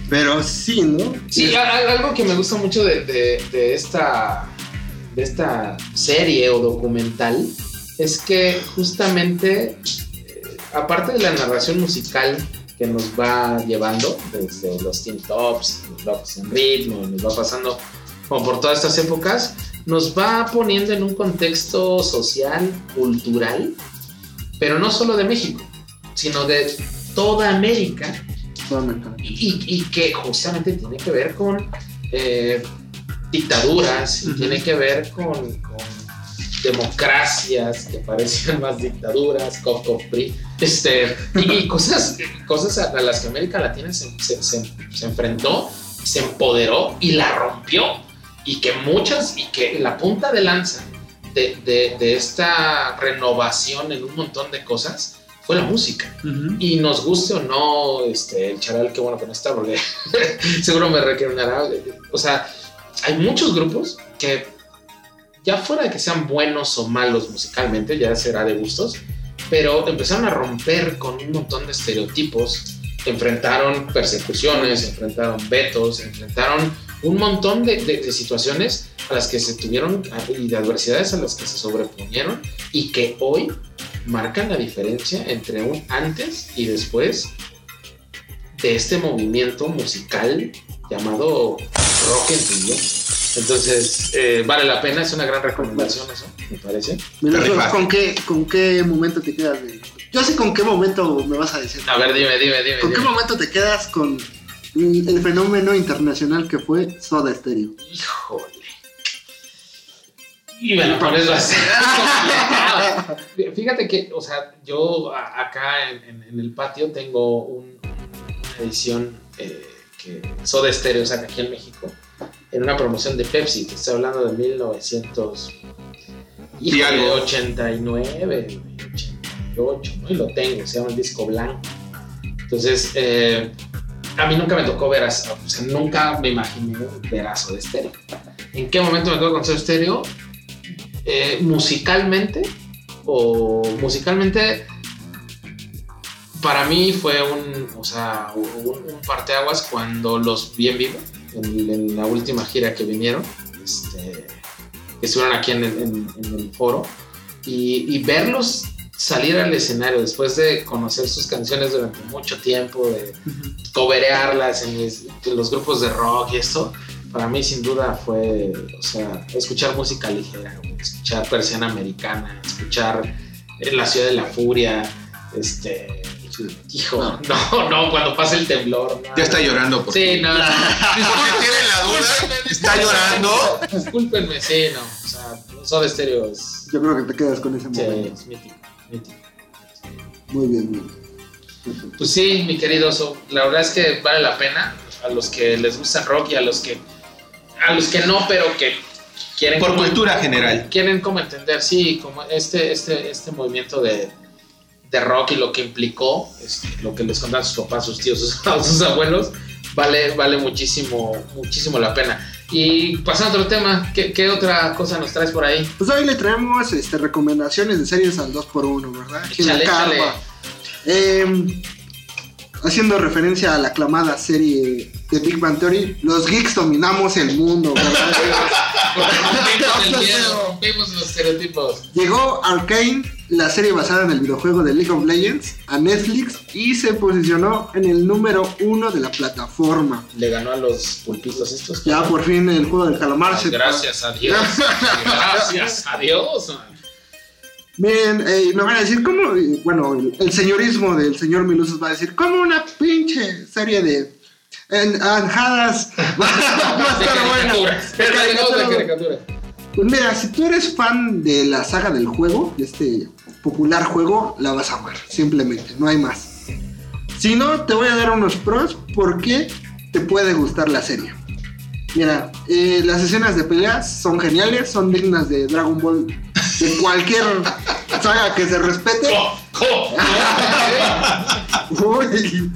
pero sí, ¿no? sí, algo que me gusta mucho de, de- de esta de esta serie o documental es que justamente eh, aparte de la narración musical que nos va llevando desde los teen tops, los locos en ritmo, nos va pasando como por todas estas épocas, nos va poniendo en un contexto social, cultural, pero no solo de México, sino de toda América. Y, y que justamente tiene que ver con eh, dictaduras, tiene que ver con, con democracias que parecían más dictaduras, Cop, Cop, PRI, este, y, cosas, cosas a, a las que América Latina se, se- se- se enfrentó, se empoderó y la rompió, y que muchas, y que la punta de lanza de, de- de esta renovación en un montón de cosas fue la música. Y nos guste o no, este, el charal, qué bueno que no está, porque *laughs* seguro me recriminará. O sea, hay muchos grupos que, ya fuera de que sean buenos o malos musicalmente, ya será de gustos, pero empezaron a romper con un montón de estereotipos, enfrentaron persecuciones, enfrentaron vetos, enfrentaron un montón de, de- de situaciones a las que se tuvieron y de adversidades a las que se sobreponieron y que hoy marcan la diferencia entre un antes y después de este movimiento musical llamado rock en Entonces, eh, vale la pena, es una gran recomendación eso, me parece. Mira. ¿con qué, ¿Con qué momento te quedas? de- Yo sé con qué momento me vas a decir. A ver, dime, dime, dime. ¿Con qué dime. momento te quedas con el fenómeno internacional que fue Soda Stereo? Híjole. Y bueno, por eso es. *laughs* Fíjate que, o sea, yo a- acá en, en- en el patio tengo un- una edición eh, que Soda Stereo saca aquí en México. en una promoción de Pepsi, te estoy hablando de 1900 Y híjole, algo. 89, 88, ¿no? y lo tengo, se llama el disco blanco. Entonces, eh, a mí nunca me tocó ver, o sea, nunca me imaginé ver a Soda Stereo. ¿En qué momento me tocó con Soda Stereo? Eh, musicalmente, o musicalmente, para mí fue un, o sea, un, un parteaguas cuando los vi en vivo, en, la última gira que vinieron, este, que estuvieron aquí en el, foro, y verlos salir al escenario después de conocer sus canciones durante mucho tiempo, de coberearlas en, los grupos de rock y esto, para mí sin duda fue, o sea, escuchar música ligera, escuchar persiana americana, escuchar en la ciudad de la furia, este, hijo, no, no, cuando pasa el temblor. no. Ya está llorando por Sí, no, no. *laughs* Disculpen, la duda. Está llorando. Discúlpenme, sí, no, o sea, Soda Stereo es, Yo creo que te quedas con ese sí, momento. es mítico, mítico. Muy bien, muy bien. Pues sí, mi querido Oso, la verdad es que vale la pena a los que les gusta el rock y a los que a los que no, pero que quieren Por como- cultura general. quieren como entender, sí, como este este este movimiento de, de rock y lo que implicó, este, lo que les contan sus papás, sus tíos, sus, *laughs* sus abuelos, vale vale muchísimo muchísimo la pena. Y pasando a otro tema, ¿qué, qué otra cosa nos traes por ahí? Pues hoy le traemos este, recomendaciones de series al 2x1, ¿verdad? Aquí en la carpa. Eh, haciendo referencia a la aclamada serie de Big Bang Theory, los geeks dominamos el mundo, ¿verdad? Rompimos el miedo, rompimos los estereotipos. Llegó Arcane, la serie basada en el videojuego de League of Legends, a Netflix y se posicionó en el número uno de la plataforma. Le ganó a los pulpitos estos. Ya por fin el juego del calamar se Gracias a Dios. *laughs* Gracias a Dios. man. Miren, eh, me van a decir, ¿cómo? Bueno, el, el señorismo del señor Milusos va a decir, ¿cómo una pinche serie de en, anjadas va, va a estar. De caricaturas. caricaturas. Pues mira, si tú eres fan de la saga del juego, de este popular juego, la vas a amar, simplemente, no hay más. Si no, te voy a dar unos pros porque te puede gustar la serie. Mira, eh, las escenas de peleas son geniales, son dignas de Dragon Ball, de cualquier saga que se respete. *laughs* *laughs* Uy.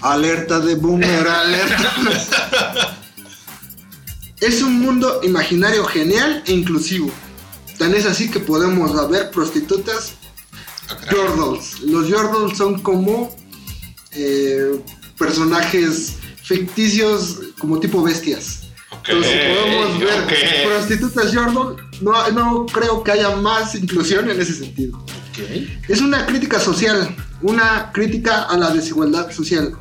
Alerta de boomer, alerta. es un mundo imaginario genial e inclusivo. Tan es así que podemos ver prostitutas Yordles. Los Yordles son como eh, personajes ficticios, como tipo bestias. Entonces podemos ver prostitutas Yordle. No, no creo que haya más inclusión en ese sentido. Es una crítica social, una crítica a la desigualdad social.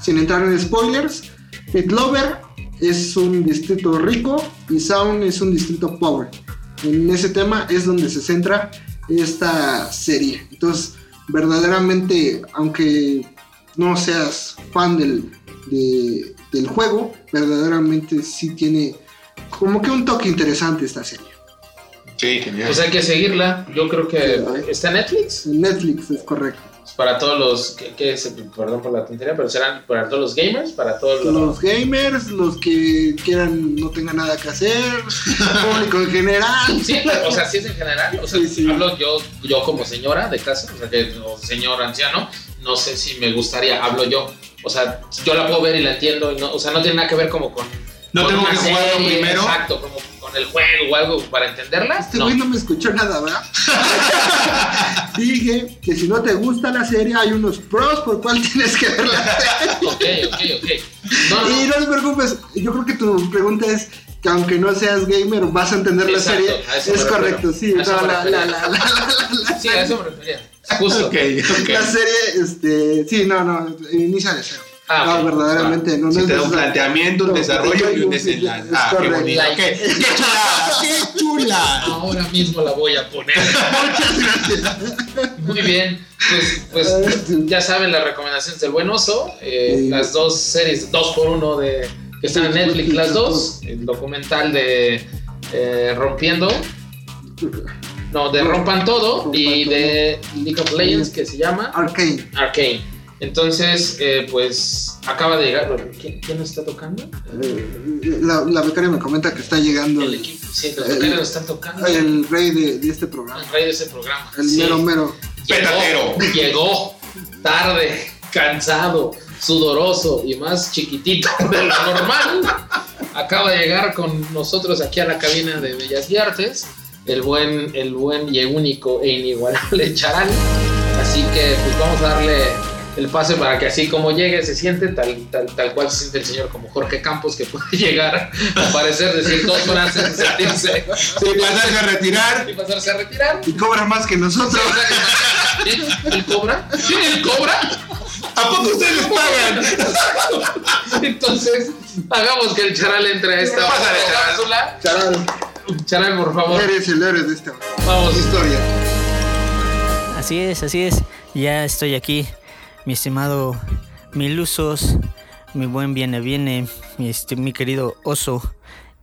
Sin entrar en spoilers, Pit Lover es un distrito rico y Sound es un distrito pobre. En ese tema es donde se centra esta serie. Entonces, verdaderamente, aunque no seas fan del, de- del juego, verdaderamente sí tiene como que un toque interesante esta serie. Sí, genial. Pues hay que seguirla. Yo creo que está en Netflix. En Netflix es correcto. Para todos los. que que es? Perdón por la tontería, pero serán para todos los gamers, para todos los. Los gamers, los que quieran no tengan nada que hacer, *laughs* público en general. Sí, o sea, sí es en general. O sea, Sí, sí. hablo yo, yo como señora de casa, o sea, que, o señor anciano, no sé si me gustaría, hablo yo. O sea, yo la puedo ver y la entiendo, y no, o sea, no tiene nada que ver como con. No con tengo que jugarlo primero. Exacto, como con el juego o algo para entenderla. Este güey no me escuchó nada, ¿verdad? *laughs* Dije que si no te gusta la serie, hay unos pros por cuál *laughs* tienes que ver la serie. Ok, ok, ok. No. Y no te preocupes, yo creo que tu pregunta es que aunque no seas gamer, vas a entender la serie. Es correcto, sí. no, la, la, la, la, la- la Sí, a eso me refería. Justo. La serie, este, sí, no, no, inicia de cero. Ah, no, verdaderamente, no, no Si te da un planteamiento, un No, desarrollo y un es desenlace. Ah, qué bonito. Like. Qué, qué chulada, *laughs* qué chula. Ahora mismo la voy a poner. Muy bien. Pues, pues ya saben las recomendaciones del buen oso. eh, Sí. Las dos series, dos por uno de que están en Netflix, las dos. El documental de eh, Rompiendo. No, de Rompan Todo y de League of Legends que se llama Arcane. Arcane. Entonces, eh, pues acaba de llegar. ¿Quién, quién nos está tocando? La, la becaria me comenta que está llegando El equipo. Sí, los becarios nos están tocando. el rey de, de este programa. El rey de ese programa. El Sí. mero mero. Petatero. Llegó, llegó tarde, cansado, sudoroso y más chiquitito *laughs* de lo normal. Acaba de llegar con nosotros aquí a la cabina de Bellas y Artes, el buen, el buen y único e inigualable Charal. Así que pues vamos a darle el pase para que así como llegue se siente tal, tal, tal cual se siente el señor como Jorge Campos que puede *laughs* llegar, aparecer, decir dos frases y sentirse *laughs* Sin pasarse a retirar. y pasarse a retirar. Y cobra más que nosotros. ¿El cobra? ¿Sí, el cobra? ¿A poco ustedes les pagan? Entonces, hagamos que el charal entre a esta cápsula. Charal, Charal, por favor. eres el héroe de esta Vamos. historia. Así es, así es. Ya estoy aquí, mi estimado Milusos, mi buen viene viene, mi, este, mi querido oso.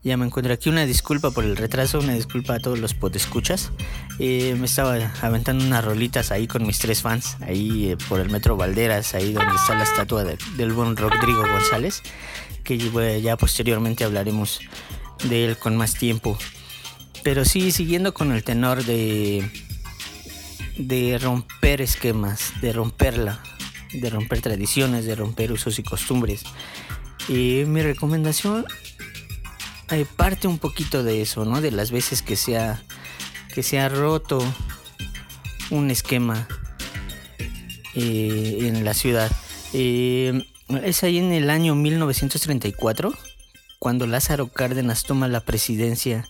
Ya me encuentro aquí. Una disculpa por el retraso, una disculpa a todos los podescuchas. Eh, me estaba aventando unas rolitas ahí con mis tres fans, ahí eh, por el Metro Valderas, ahí donde está la estatua de- del buen Rodrigo González, que ya posteriormente hablaremos de él con más tiempo. Pero sí, siguiendo con el tenor de, de romper esquemas, de romperla, de romper tradiciones, de romper usos y costumbres. Y mi recomendación eh, parte un poquito de eso, ¿no? De las veces que se ha, que se roto un esquema eh, en la ciudad. Eh, es ahí en el año 1934 cuando Lázaro Cárdenas toma la presidencia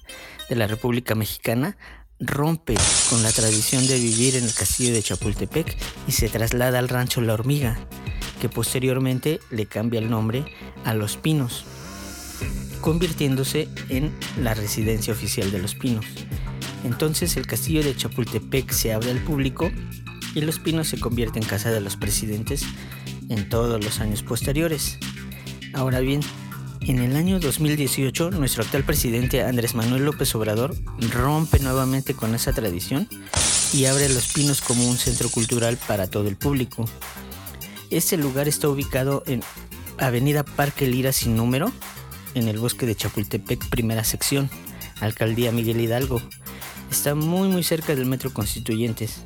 de la República Mexicana, rompe con la tradición de vivir en el castillo de Chapultepec y se traslada al rancho La Hormiga, que posteriormente le cambia el nombre a Los Pinos, convirtiéndose en la residencia oficial de Los Pinos. Entonces el castillo de Chapultepec se abre al público y Los Pinos se convierte en casa de los presidentes en todos los años posteriores. Ahora bien, en el año 2018, nuestro actual presidente Andrés Manuel López Obrador rompe nuevamente con esa tradición y abre Los Pinos como un centro cultural para todo el público. Este lugar está ubicado en Avenida Parque Lira sin número, en el bosque de Chapultepec, primera sección, Alcaldía Miguel Hidalgo. Está muy muy cerca del Metro Constituyentes.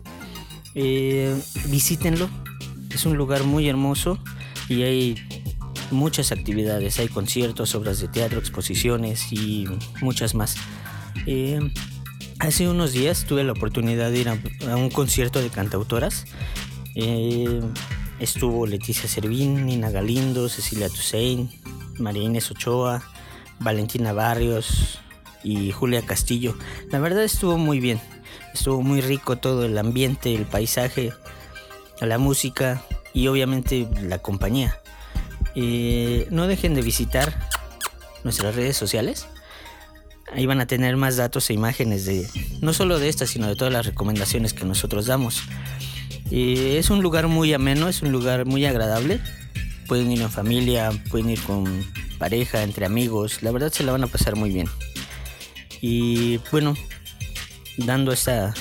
Eh, visítenlo, es un lugar muy hermoso y hay muchas actividades. Hay conciertos, obras de teatro, exposiciones y muchas más. Eh, hace unos días tuve la oportunidad de ir a, un concierto de cantautoras. Eh, estuvo Leticia Servín, Nina Galindo, Cecilia Toussaint, María Inés Ochoa, Valentina Barrios y Julia Castillo. La verdad estuvo muy bien. Estuvo muy rico todo el ambiente, el paisaje, la música y obviamente la compañía. Eh, no dejen de visitar nuestras redes sociales. Ahí van a tener más datos e imágenes de no solo de estas, sino de todas las recomendaciones que nosotros damos. Eh, es un lugar muy ameno, es un lugar muy agradable. Pueden ir en familia, pueden ir con pareja, entre amigos. La verdad se la van a pasar muy bien. Y bueno, dando esta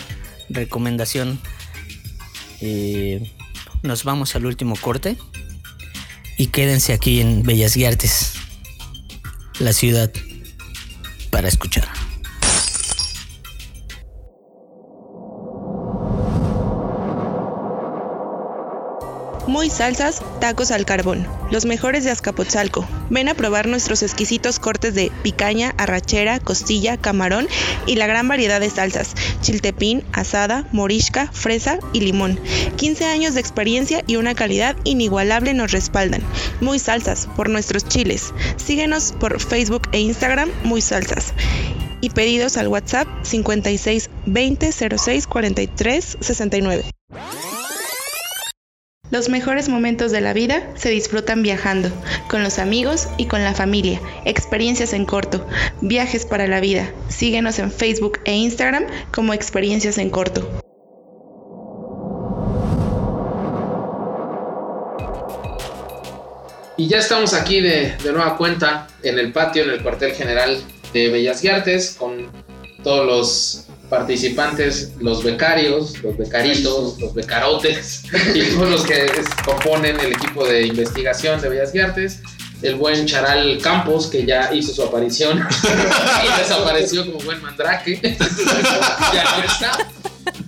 recomendación, eh, nos vamos al último corte. Y quédense aquí en Bellas y Artes, la ciudad para escuchar. Muy salsas, tacos al carbón, los mejores de Azcapotzalco. Ven a probar nuestros exquisitos cortes de picaña, arrachera, costilla, camarón y la gran variedad de salsas, chiltepín, asada, morisca, fresa y limón. 15 años de experiencia y una calidad inigualable nos respaldan. Muy salsas por nuestros chiles. Síguenos por Facebook e Instagram, Muy Salsas. Y pedidos al WhatsApp 56 20 06 43 69. Los mejores momentos de la vida se disfrutan viajando, con los amigos y con la familia, experiencias en corto, viajes para la vida. Síguenos en Facebook e Instagram como Experiencias en Corto. Y ya estamos aquí de, de nueva cuenta en el patio, en el cuartel general de Bellas Artes, con todos los participantes, los becarios, los becaritos, los becarotes *laughs* y todos los que componen el equipo de investigación de Bellas y Artes. El buen Charal Campos, que ya hizo su aparición *laughs* y desapareció como buen mandrake. *laughs* ya no está.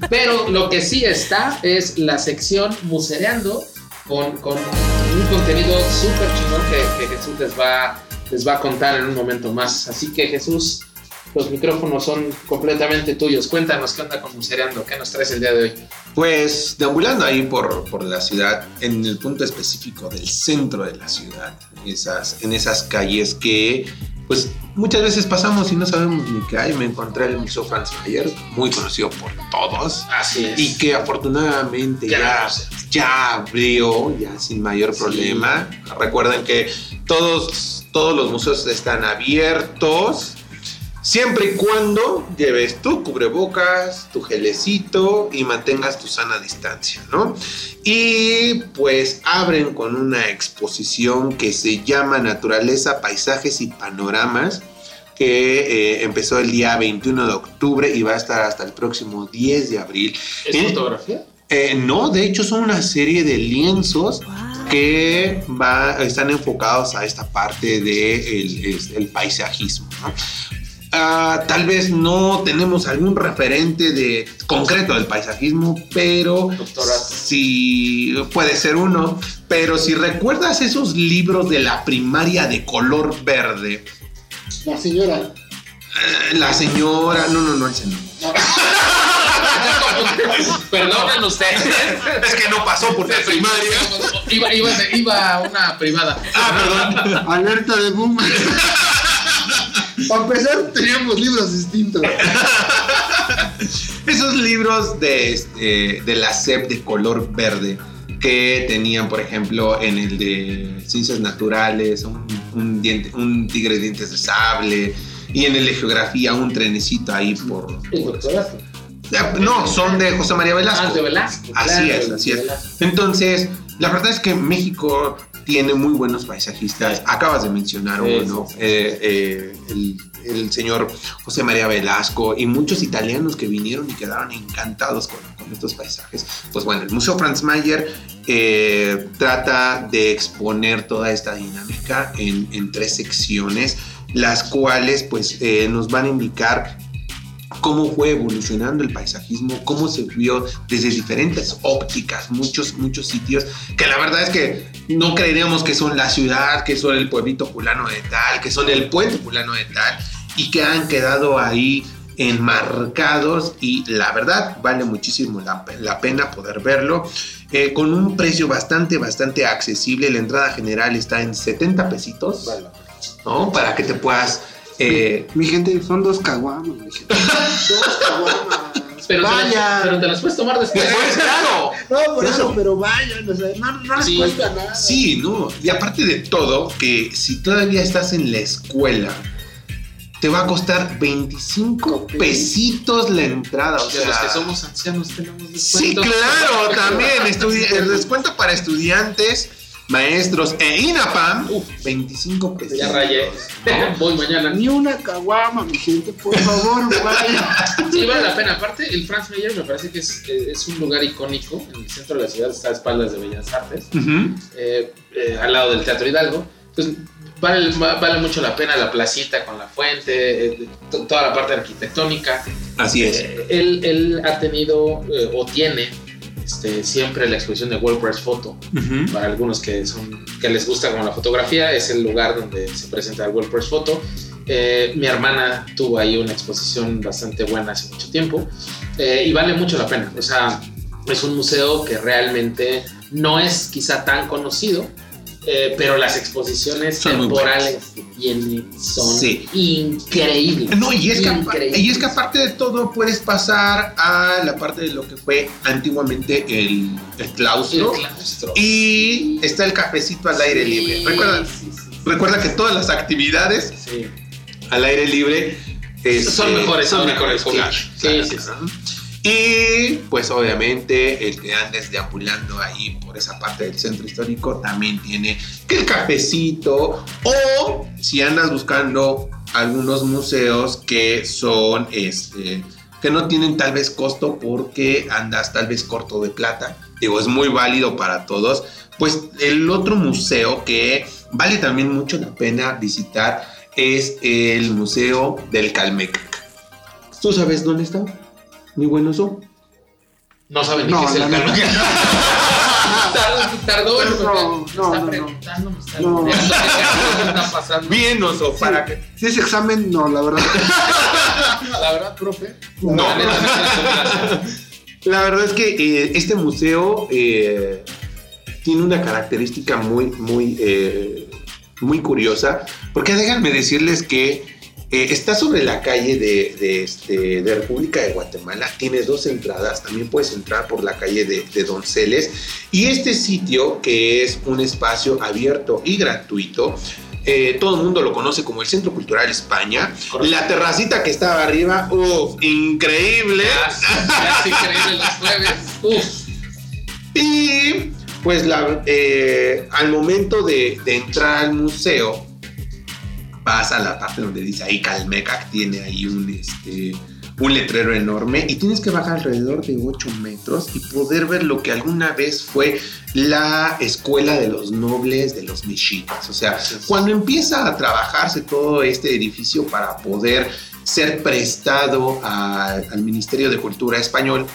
Pero lo que sí está es la sección Musereando con, con un contenido súper chingón que, que Jesús les va, les va a contar en un momento más. Así que Jesús, los micrófonos son completamente tuyos. Cuéntanos qué onda con Musereando, qué nos traes el día de hoy. Pues deambulando ahí por, por la ciudad, en el punto específico del centro de la ciudad, esas, en esas calles que pues muchas veces pasamos y no sabemos ni qué hay, me encontré el Museo Franz Mayer, muy conocido por todos, Así es. y que afortunadamente Ya ya, ya abrió, ya sin mayor Sí. problema. Recuerden que todos, todos los museos están abiertos. Siempre y cuando lleves tu cubrebocas, tu gelecito y mantengas tu sana distancia, ¿no? Y pues abren con una exposición que se llama Naturaleza, Paisajes y Panoramas, que eh, empezó el día 21 de octubre y va a estar hasta el próximo 10 de abril. ¿Es ¿Eh? fotografía? Eh, no, de hecho son una serie de lienzos que va, están enfocados a esta parte del de el, es- el paisajismo. ¿no? Ah, tal vez no tenemos algún referente de concreto del paisajismo, pero si puede ser uno. Pero si recuerdas esos libros de la primaria de color verde, La señora. eh, la señora, no, no, no, ese no. *laughs* Perdonen ustedes. Es que no pasó por la primaria. Iba, iba, iba a una privada. Ah, perdón. Alerta de boom. *laughs* Para empezar, teníamos libros distintos. *laughs* Esos libros de, este, de la SEP de color verde que tenían, por ejemplo, en el de ciencias naturales, un, un diente- un tigre de dientes de sable, y en el de geografía, un trenecito ahí por... No, son de José María Velasco. Ah, de Velasco. Así claro, es, así es. Entonces, la verdad es que México tiene muy buenos paisajistas. Acabas de mencionar uno, eh, eh, el, el señor José María Velasco y muchos italianos que vinieron y quedaron encantados con, con estos paisajes. Pues bueno, el Museo Franz Mayer eh, trata de exponer toda esta dinámica en, en tres secciones, las cuales pues nos van a indicar cómo fue evolucionando el paisajismo, cómo se vio desde diferentes ópticas, muchos, muchos sitios, que la verdad es que no creeríamos que son la ciudad, que son el pueblito fulano de tal, que son el puente fulano de tal, y que han quedado ahí enmarcados y la verdad vale muchísimo la, la pena poder verlo eh, con un precio bastante bastante accesible la entrada general está en 70 pesitos ¿no? para que te puedas eh, Mi gente, son dos caguamas, mi gente. *laughs* Dos caguamas. Pero, te las, pero te las puedes tomar después. *laughs* Claro. No, por Eso. eso, pero vayan, o sea, no, no les Sí. cuesta nada. Sí, no. Y aparte de todo, que si todavía estás en la escuela, te va a costar 25 pesitos la entrada. O De los sea, que somos ancianos tenemos Sí, descuento. claro, también. *laughs* el descuento para estudiantes, maestros e INAPAM, Uf. 25 pesos. Ya rayé. *laughs* Voy mañana. Ni una caguama, mi gente, por favor, *laughs* vayan. Sí, vale la pena. Aparte, el Franz Mayer me parece que es, eh, es un lugar icónico. En el centro de la ciudad está a espaldas de Bellas Artes, Ujú. eh, eh, al lado del Teatro Hidalgo. Entonces, vale, va- vale mucho la pena la placita con la fuente, eh, to- toda la parte arquitectónica. Así es. Eh, él, él ha tenido eh, o tiene este, siempre la exposición de WordPress Photo. Ujú. Para algunos que, son, que les gusta como la fotografía, es el lugar donde se presenta el WordPress Photo. Eh, mi hermana tuvo ahí una exposición bastante buena hace mucho tiempo eh, y vale mucho la pena. O sea, es un museo que realmente no es quizá tan conocido, eh, pero las exposiciones Son muy temporales que tiene son Sí. increíbles. No, y es, que, apa- Increíbles. y es que aparte de todo puedes pasar a la parte de lo que fue antiguamente el, el El claustro. claustro. Y está el cafecito al aire libre. Recuerda, Sí, sí, recuerda que todas las actividades sí. al aire libre este, Son mejores Son mejores claro, Sí, sí, claro. Y pues obviamente el que andes deambulando ahí por esa parte del centro histórico también tiene que el cafecito o si andas buscando algunos museos que son este que no tienen tal vez costo porque andas tal vez corto de plata. Digo, es muy válido para todos. Pues el otro museo que vale también mucho la pena visitar es el Museo del Calmecac. ¿Tú sabes dónde está? Mi buen oso. No saben ni No, qué es la el. Calmecac. *laughs* Tardó, No, me no, está no, no. preguntando, me está No. qué está *laughs* pasando. Bien, oso, para que. Si es examen, no, la verdad. *laughs* La verdad, profe. No. Me. La verdad es que eh, este museo eh, tiene una característica muy, muy, eh, muy curiosa, porque déjenme decirles que eh, está sobre la calle de, de, este, de República de Guatemala, tiene dos entradas, también puedes entrar por la calle de, de Donceles, y este sitio, que es un espacio abierto y gratuito, eh, todo el mundo lo conoce como el Centro Cultural España. Correcto. La terracita que estaba arriba, ¡uf! increíble. Ya, ya es increíble los jueves. Uf. Y pues la, eh, al momento de, de entrar al museo, vas a la parte donde dice ahí Calmecac, tiene ahí un, este, un letrero enorme y tienes que bajar alrededor de 8 metros y poder ver lo que alguna vez fue la escuela de los nobles de los mexicas. O sea, cuando empieza a trabajarse todo este edificio para poder ser prestado a- al Ministerio de Cultura español,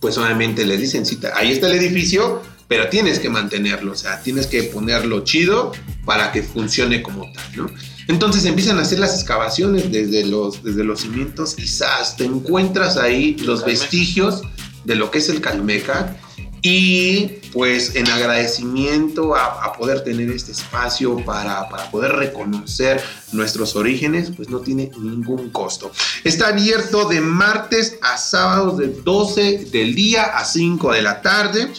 pues obviamente les dicen, sí, ahí está el edificio, pero tienes que mantenerlo, o sea, tienes que ponerlo chido para que funcione como tal, ¿no? Entonces empiezan a hacer las excavaciones desde los, desde los cimientos y ¡zas! te encuentras ahí los vestigios de lo que es el Calmecac y pues en agradecimiento a, a poder tener este espacio para, para poder reconocer nuestros orígenes, pues no tiene ningún costo. Está abierto de martes a sábados de 12 del día a 5 de la tarde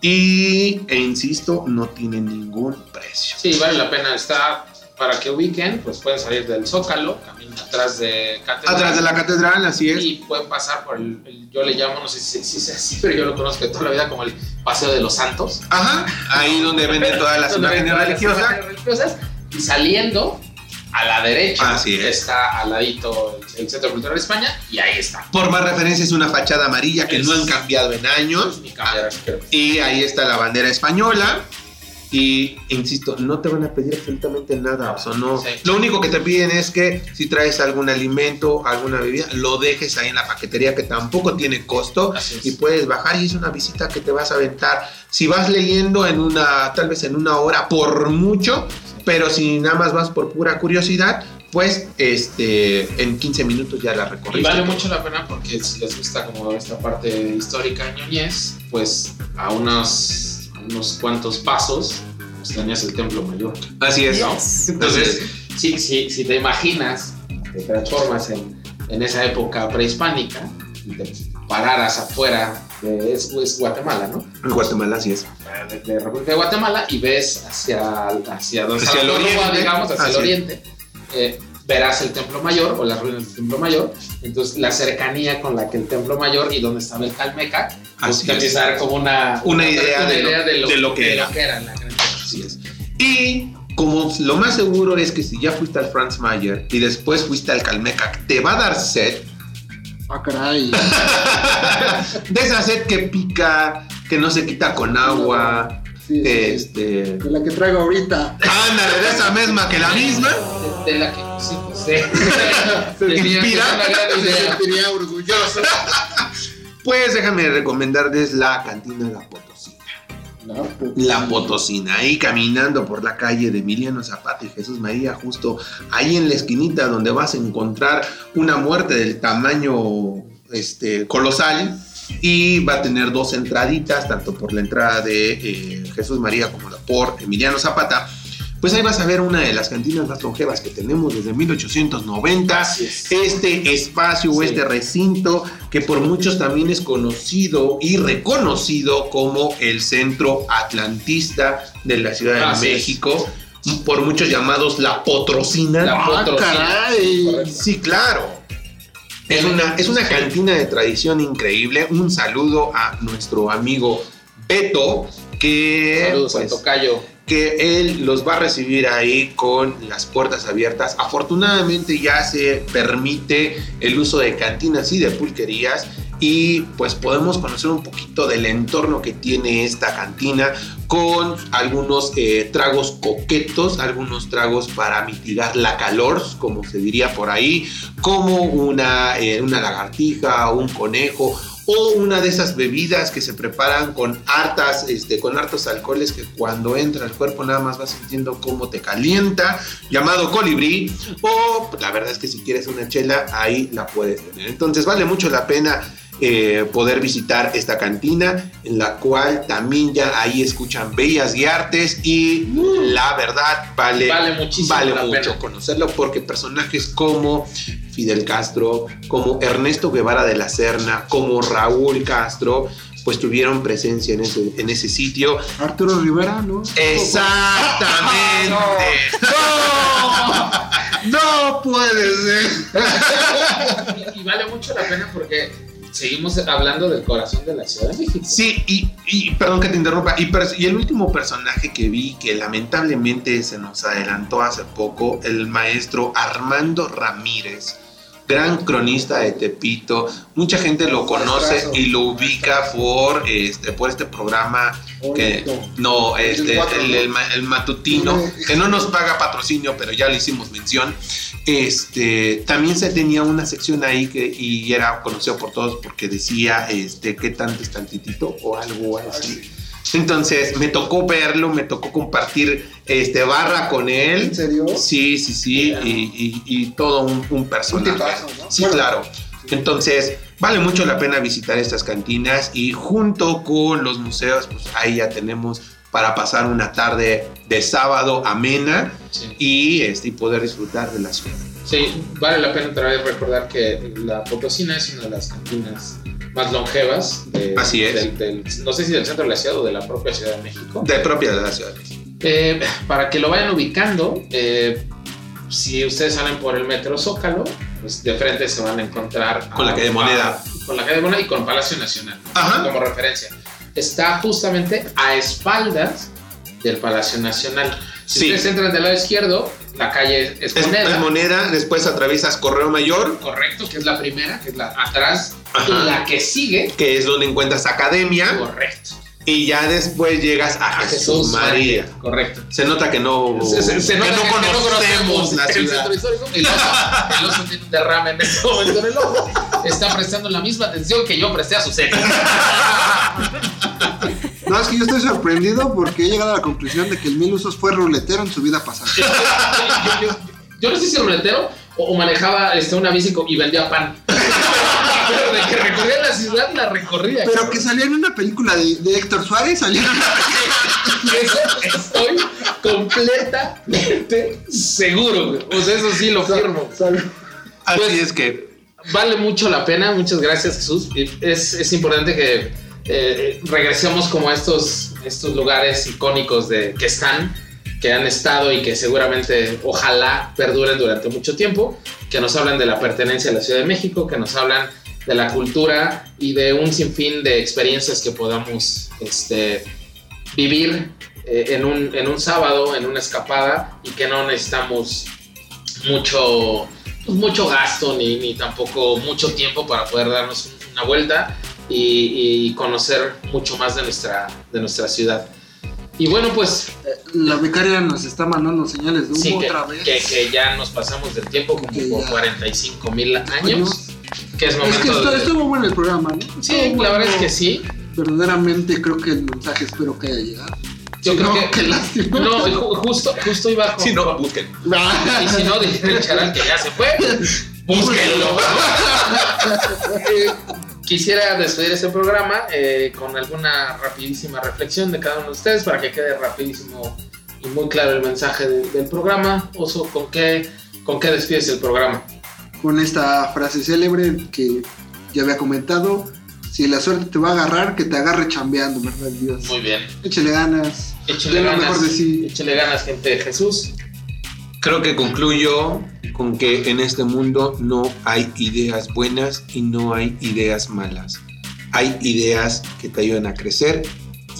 y, e insisto, no tiene ningún precio. Sí, vale la pena. Está para que ubiquen, pues pueden salir del Zócalo, caminan atrás de Catedral. Atrás de la catedral, así es. Y pueden pasar por el, el- yo le llamo, no sé si, si es así, pero yo lo conozco de toda la vida como el Paseo de los Santos. Ajá, ahí donde venden *laughs* todas las imágenes religiosas. religiosas. Y saliendo a la derecha Así es. está al ladito el, Centro Cultural de España y ahí está. Por más referencia es una fachada amarilla que no han cambiado en años. Ni cambiar, creo. Y ahí está la bandera española. Y insisto, no te van a pedir absolutamente nada. O sea, no. Sí. Lo único que te piden es que si traes algún alimento, alguna bebida, lo dejes ahí en la paquetería que tampoco tiene costo. Y puedes bajar y es una visita que te vas a aventar. Si vas leyendo en una, tal vez en una hora por mucho, pero si nada más vas por pura curiosidad, pues este en 15 minutos ya la Y recorriste. vale mucho la pena porque si les gusta como esta parte histórica ñoñez, pues a unos, unos cuantos pasos pues tenías el Templo Mayor. Así es. ¿no? Yes. Entonces, si, si, si te imaginas, te transformas en, en esa época prehispánica y te pararas afuera de es, es Guatemala, ¿no? En Guatemala, así es. De, de República de Guatemala y ves hacia, hacia donde Hacia el oriente. digamos, hacia el oriente. eh, verás el Templo Mayor o las ruinas del Templo Mayor. Entonces, la cercanía con la que el Templo Mayor y donde estaba el Calmecac, pues Así te es. dar como una, Una idea una de lo- idea de lo que de era. lo que era la gran Así es. Y como lo más seguro es que si ya fuiste al Franz Mayer y después fuiste al Calmecac, te va a dar sed. Ah, caray. *laughs* de esa sed que pica, que no se quita con agua. Sí. Este. De la que traigo ahorita. Ándale, de esa misma que la misma. De, de la que sí, pues, sí. *laughs* Se Tenía inspira. una gran Se idea. sentiría orgulloso. Pues déjame recomendarles la cantina La Potosina. No, pues, La Potosina, ahí caminando por la calle de Emiliano Zapata y Jesús María, justo ahí en la esquinita donde vas a encontrar una muerte del tamaño este, colosal y va a tener dos entraditas, tanto por la entrada de eh, Jesús María como la por Emiliano Zapata. Pues ahí vas a ver una de las cantinas más longevas que tenemos desde 1890 Así es. este espacio o Sí. este recinto que por muchos también es conocido y reconocido como el centro atlantista de la Ciudad de. México, por muchos llamados la Potrocina. La Ah, Potrocina. caray. Sí, claro. Es una, es una cantina de tradición increíble. Un saludo a nuestro amigo Beto, que Saludos pues, a Tocayo. que él los va a recibir ahí con las puertas abiertas. Afortunadamente ya se permite el uso de cantinas y de pulquerías y pues podemos conocer un poquito del entorno que tiene esta cantina con algunos eh, tragos coquetos, algunos tragos para mitigar la calor, como se diría por ahí, como una, eh, una lagartija, un conejo o una de esas bebidas que se preparan con hartas, este, con hartos alcoholes que cuando entra al cuerpo nada más vas sintiendo cómo te calienta, llamado colibrí, o la verdad es que si quieres una chela, ahí la puedes tener. Entonces vale mucho la pena eh, poder visitar esta cantina en la cual también ya ahí escuchan bellas y artes y la verdad vale, Vale muchísimo vale la mucho pena. conocerlo porque personajes como Fidel Castro, como Ernesto Guevara de la Serna, como Raúl Castro, pues tuvieron presencia en ese, en ese sitio. Arturo Rivera, ¿no? Exactamente. *laughs* No, no puede ser. Y, *laughs* y vale mucho la pena porque seguimos hablando del corazón de la Ciudad de México. Sí, y, y perdón que te interrumpa. Y, y el último personaje que vi que lamentablemente se nos adelantó hace poco, el maestro Armando Ramírez, gran cronista de Tepito. Mucha gente lo conoce y lo ubica por este, por este programa que no, este, el, ¿no? el ma- el matutino, que no nos paga patrocinio, pero ya le hicimos mención. Este, también se tenía una sección ahí que y era conocido por todos porque decía este qué tanto es tantitito o algo así. Entonces me tocó verlo, me tocó compartir este barra con él. ¿En serio? Sí, sí, sí, y, y- y todo un, un personaje. Un tipazo, ¿no? Sí, Bueno. claro. Entonces, vale mucho la pena visitar estas cantinas y junto con los museos, pues ahí ya tenemos para pasar una tarde de sábado amena Sí. y, este, y poder disfrutar de la ciudad. Sí, vale la pena otra vez recordar que la Potosina es una de las cantinas más longevas. de- Así es. del- del- no sé si del centro de la ciudad o de la propia Ciudad de México. De propia de la ciudad. Eh, para que lo vayan ubicando, eh, si ustedes salen por el metro Zócalo, pues de frente se van a encontrar Con la a- calle Moneda. a- con la calle Moneda y con Palacio Nacional Ajá. como referencia. Está justamente a espaldas del Palacio Nacional. Si Sí. ustedes entran del lado izquierdo, la calle es Es Moneda. es moneda, después atraviesas Correo Mayor, Correcto, que es la primera, que es la atrás. Ajá. Y la que sigue, que es donde encuentras Academia, correcto. y ya después llegas a, A Jesús, María. Correcto. Se nota que no, Se, se- se que nota no que- que conocemos la el ciudad. centro histórico. El oso, el oso tiene un derrame en este momento en el ojo. Está prestando la misma atención que yo presté a su serie. *laughs* No, es que yo estoy sorprendido porque he llegado a la conclusión de que el Mil Usos fue ruletero en su vida pasada. yo, yo- yo no sé si ruletero o, o manejaba este, una bici y vendía pan. *laughs* Pero de que recorría la ciudad, la recorría. Pero que salió en una película de, de Héctor Suárez, salió en una *laughs* Eso estoy completamente seguro. güey. O sea, eso sí lo firmo. Así Pues- es que Vale mucho la pena, muchas gracias Jesús. Es, es importante que eh, regresemos como a estos, estos lugares icónicos de, que están, que han estado y que seguramente ojalá perduren durante mucho tiempo, que nos hablan de la pertenencia a la Ciudad de México, que nos hablan de la cultura y de un sinfín de experiencias que podamos este, vivir eh, en, un, en un sábado, en una escapada y que no necesitamos mucho, pues, mucho gasto ni, ni tampoco mucho tiempo para poder darnos un- una vuelta y, y conocer mucho más de nuestra, de nuestra ciudad. Y bueno, pues La becaria nos está mandando señales de humo sí, que, otra vez. que- que ya nos pasamos del tiempo como Que por ya. 45 mil años, Años. que es Es momento que estu- de... estuvo bueno el programa, ¿no? Sí, Estuvo la verdad bueno. es que sí. Verdaderamente creo que el mensaje espero que haya llegado. Yo Si creo no, que... qué lástima. No, ju- justo, justo iba con... si no, busquen. Y si no, dice el charal que ya se fue, *laughs* búsquenlo. *laughs* Quisiera despedir este programa eh, con alguna rapidísima reflexión de cada uno de ustedes para que quede rapidísimo y muy claro el mensaje de- del programa. Oso, ¿con qué, ¿con qué despides el programa? Con esta frase célebre que ya había comentado. Si la suerte te va a agarrar, que te agarre chambeando, ¿verdad, Dios? Muy bien. Échale ganas. Échale ganas. mejor de sí. Échale ganas, gente de Jesús. Creo que concluyo con que en este mundo no hay ideas buenas y no hay ideas malas. Hay ideas que te ayudan a crecer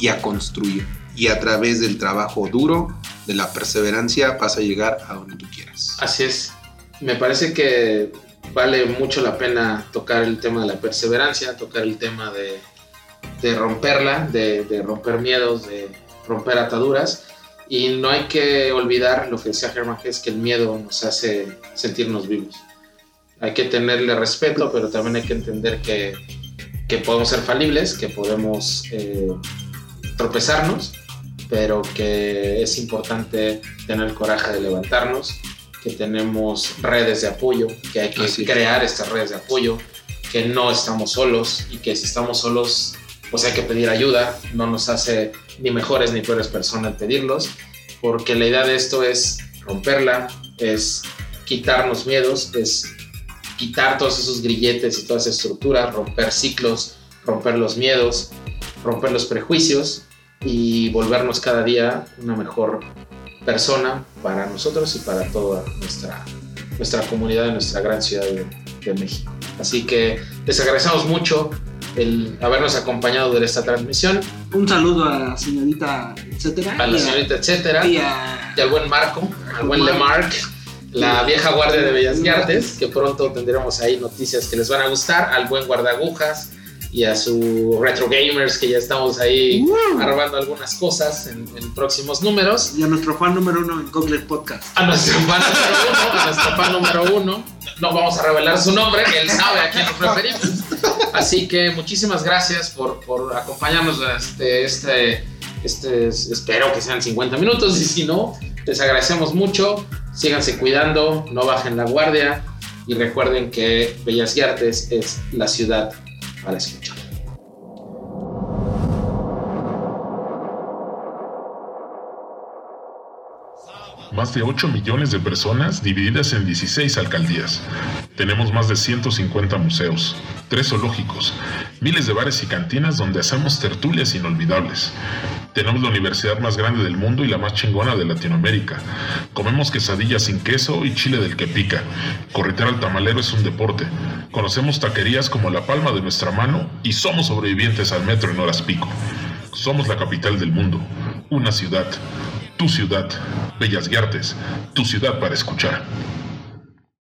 y a construir. y a través del trabajo duro, de la perseverancia, vas a llegar a donde tú quieras. Así es. Me parece que vale mucho la pena tocar el tema de la perseverancia, tocar el tema de, de romperla, de, de romper miedos, de romper ataduras. Y no hay que olvidar lo que decía Germán, que es que el miedo nos hace sentirnos vivos. Hay que tenerle respeto, pero también hay que entender que, que podemos ser falibles, que podemos eh, tropezarnos, pero que es importante tener el coraje de levantarnos, que tenemos redes de apoyo, que hay que Así es. crear estas redes de apoyo, que no estamos solos y que si estamos solos, pues hay que pedir ayuda, no nos hace ni mejores ni peores personas pedirlos, porque la idea de esto es romperla, es quitarnos miedos, es quitar todos esos grilletes y todas esas estructuras, romper ciclos, romper los miedos, romper los prejuicios y volvernos cada día una mejor persona para nosotros y para toda nuestra, nuestra comunidad de nuestra gran ciudad de, de México. Así que les agradecemos mucho el habernos acompañado de esta transmisión, Un saludo a la señorita, etcétera. a la señorita etcétera, y a- y al buen Marco, al buen Lemarc, la vieja guardia de Bellas Artes, que pronto tendremos ahí noticias que les van a gustar, al buen guardagujas y a su Retro Gamers, que ya estamos ahí armando algunas cosas en, en próximos números. y a nuestro fan número uno en Google Podcast. A nuestro fan número uno, a nuestro fan número uno. No vamos a revelar su nombre, él sabe a quién nos referimos. Así que muchísimas gracias por, por acompañarnos este, este, este, espero que sean 50 minutos y si no, les agradecemos mucho. Síganse cuidando, no bajen la guardia y recuerden que Bellas Artes es la ciudad para escuchar. Más de 8 millones de personas divididas en 16 alcaldías. Tenemos más de 150 museos, tres zoológicos, miles de bares y cantinas donde hacemos tertulias inolvidables. Tenemos la universidad más grande del mundo y la más chingona de Latinoamérica. Comemos quesadillas sin queso y chile del que pica. Corretear al tamalero es un deporte. Conocemos taquerías como la palma de nuestra mano y somos sobrevivientes al metro en horas pico. Somos la capital del mundo, una ciudad, tu ciudad, Bellas Artes, tu ciudad para escuchar.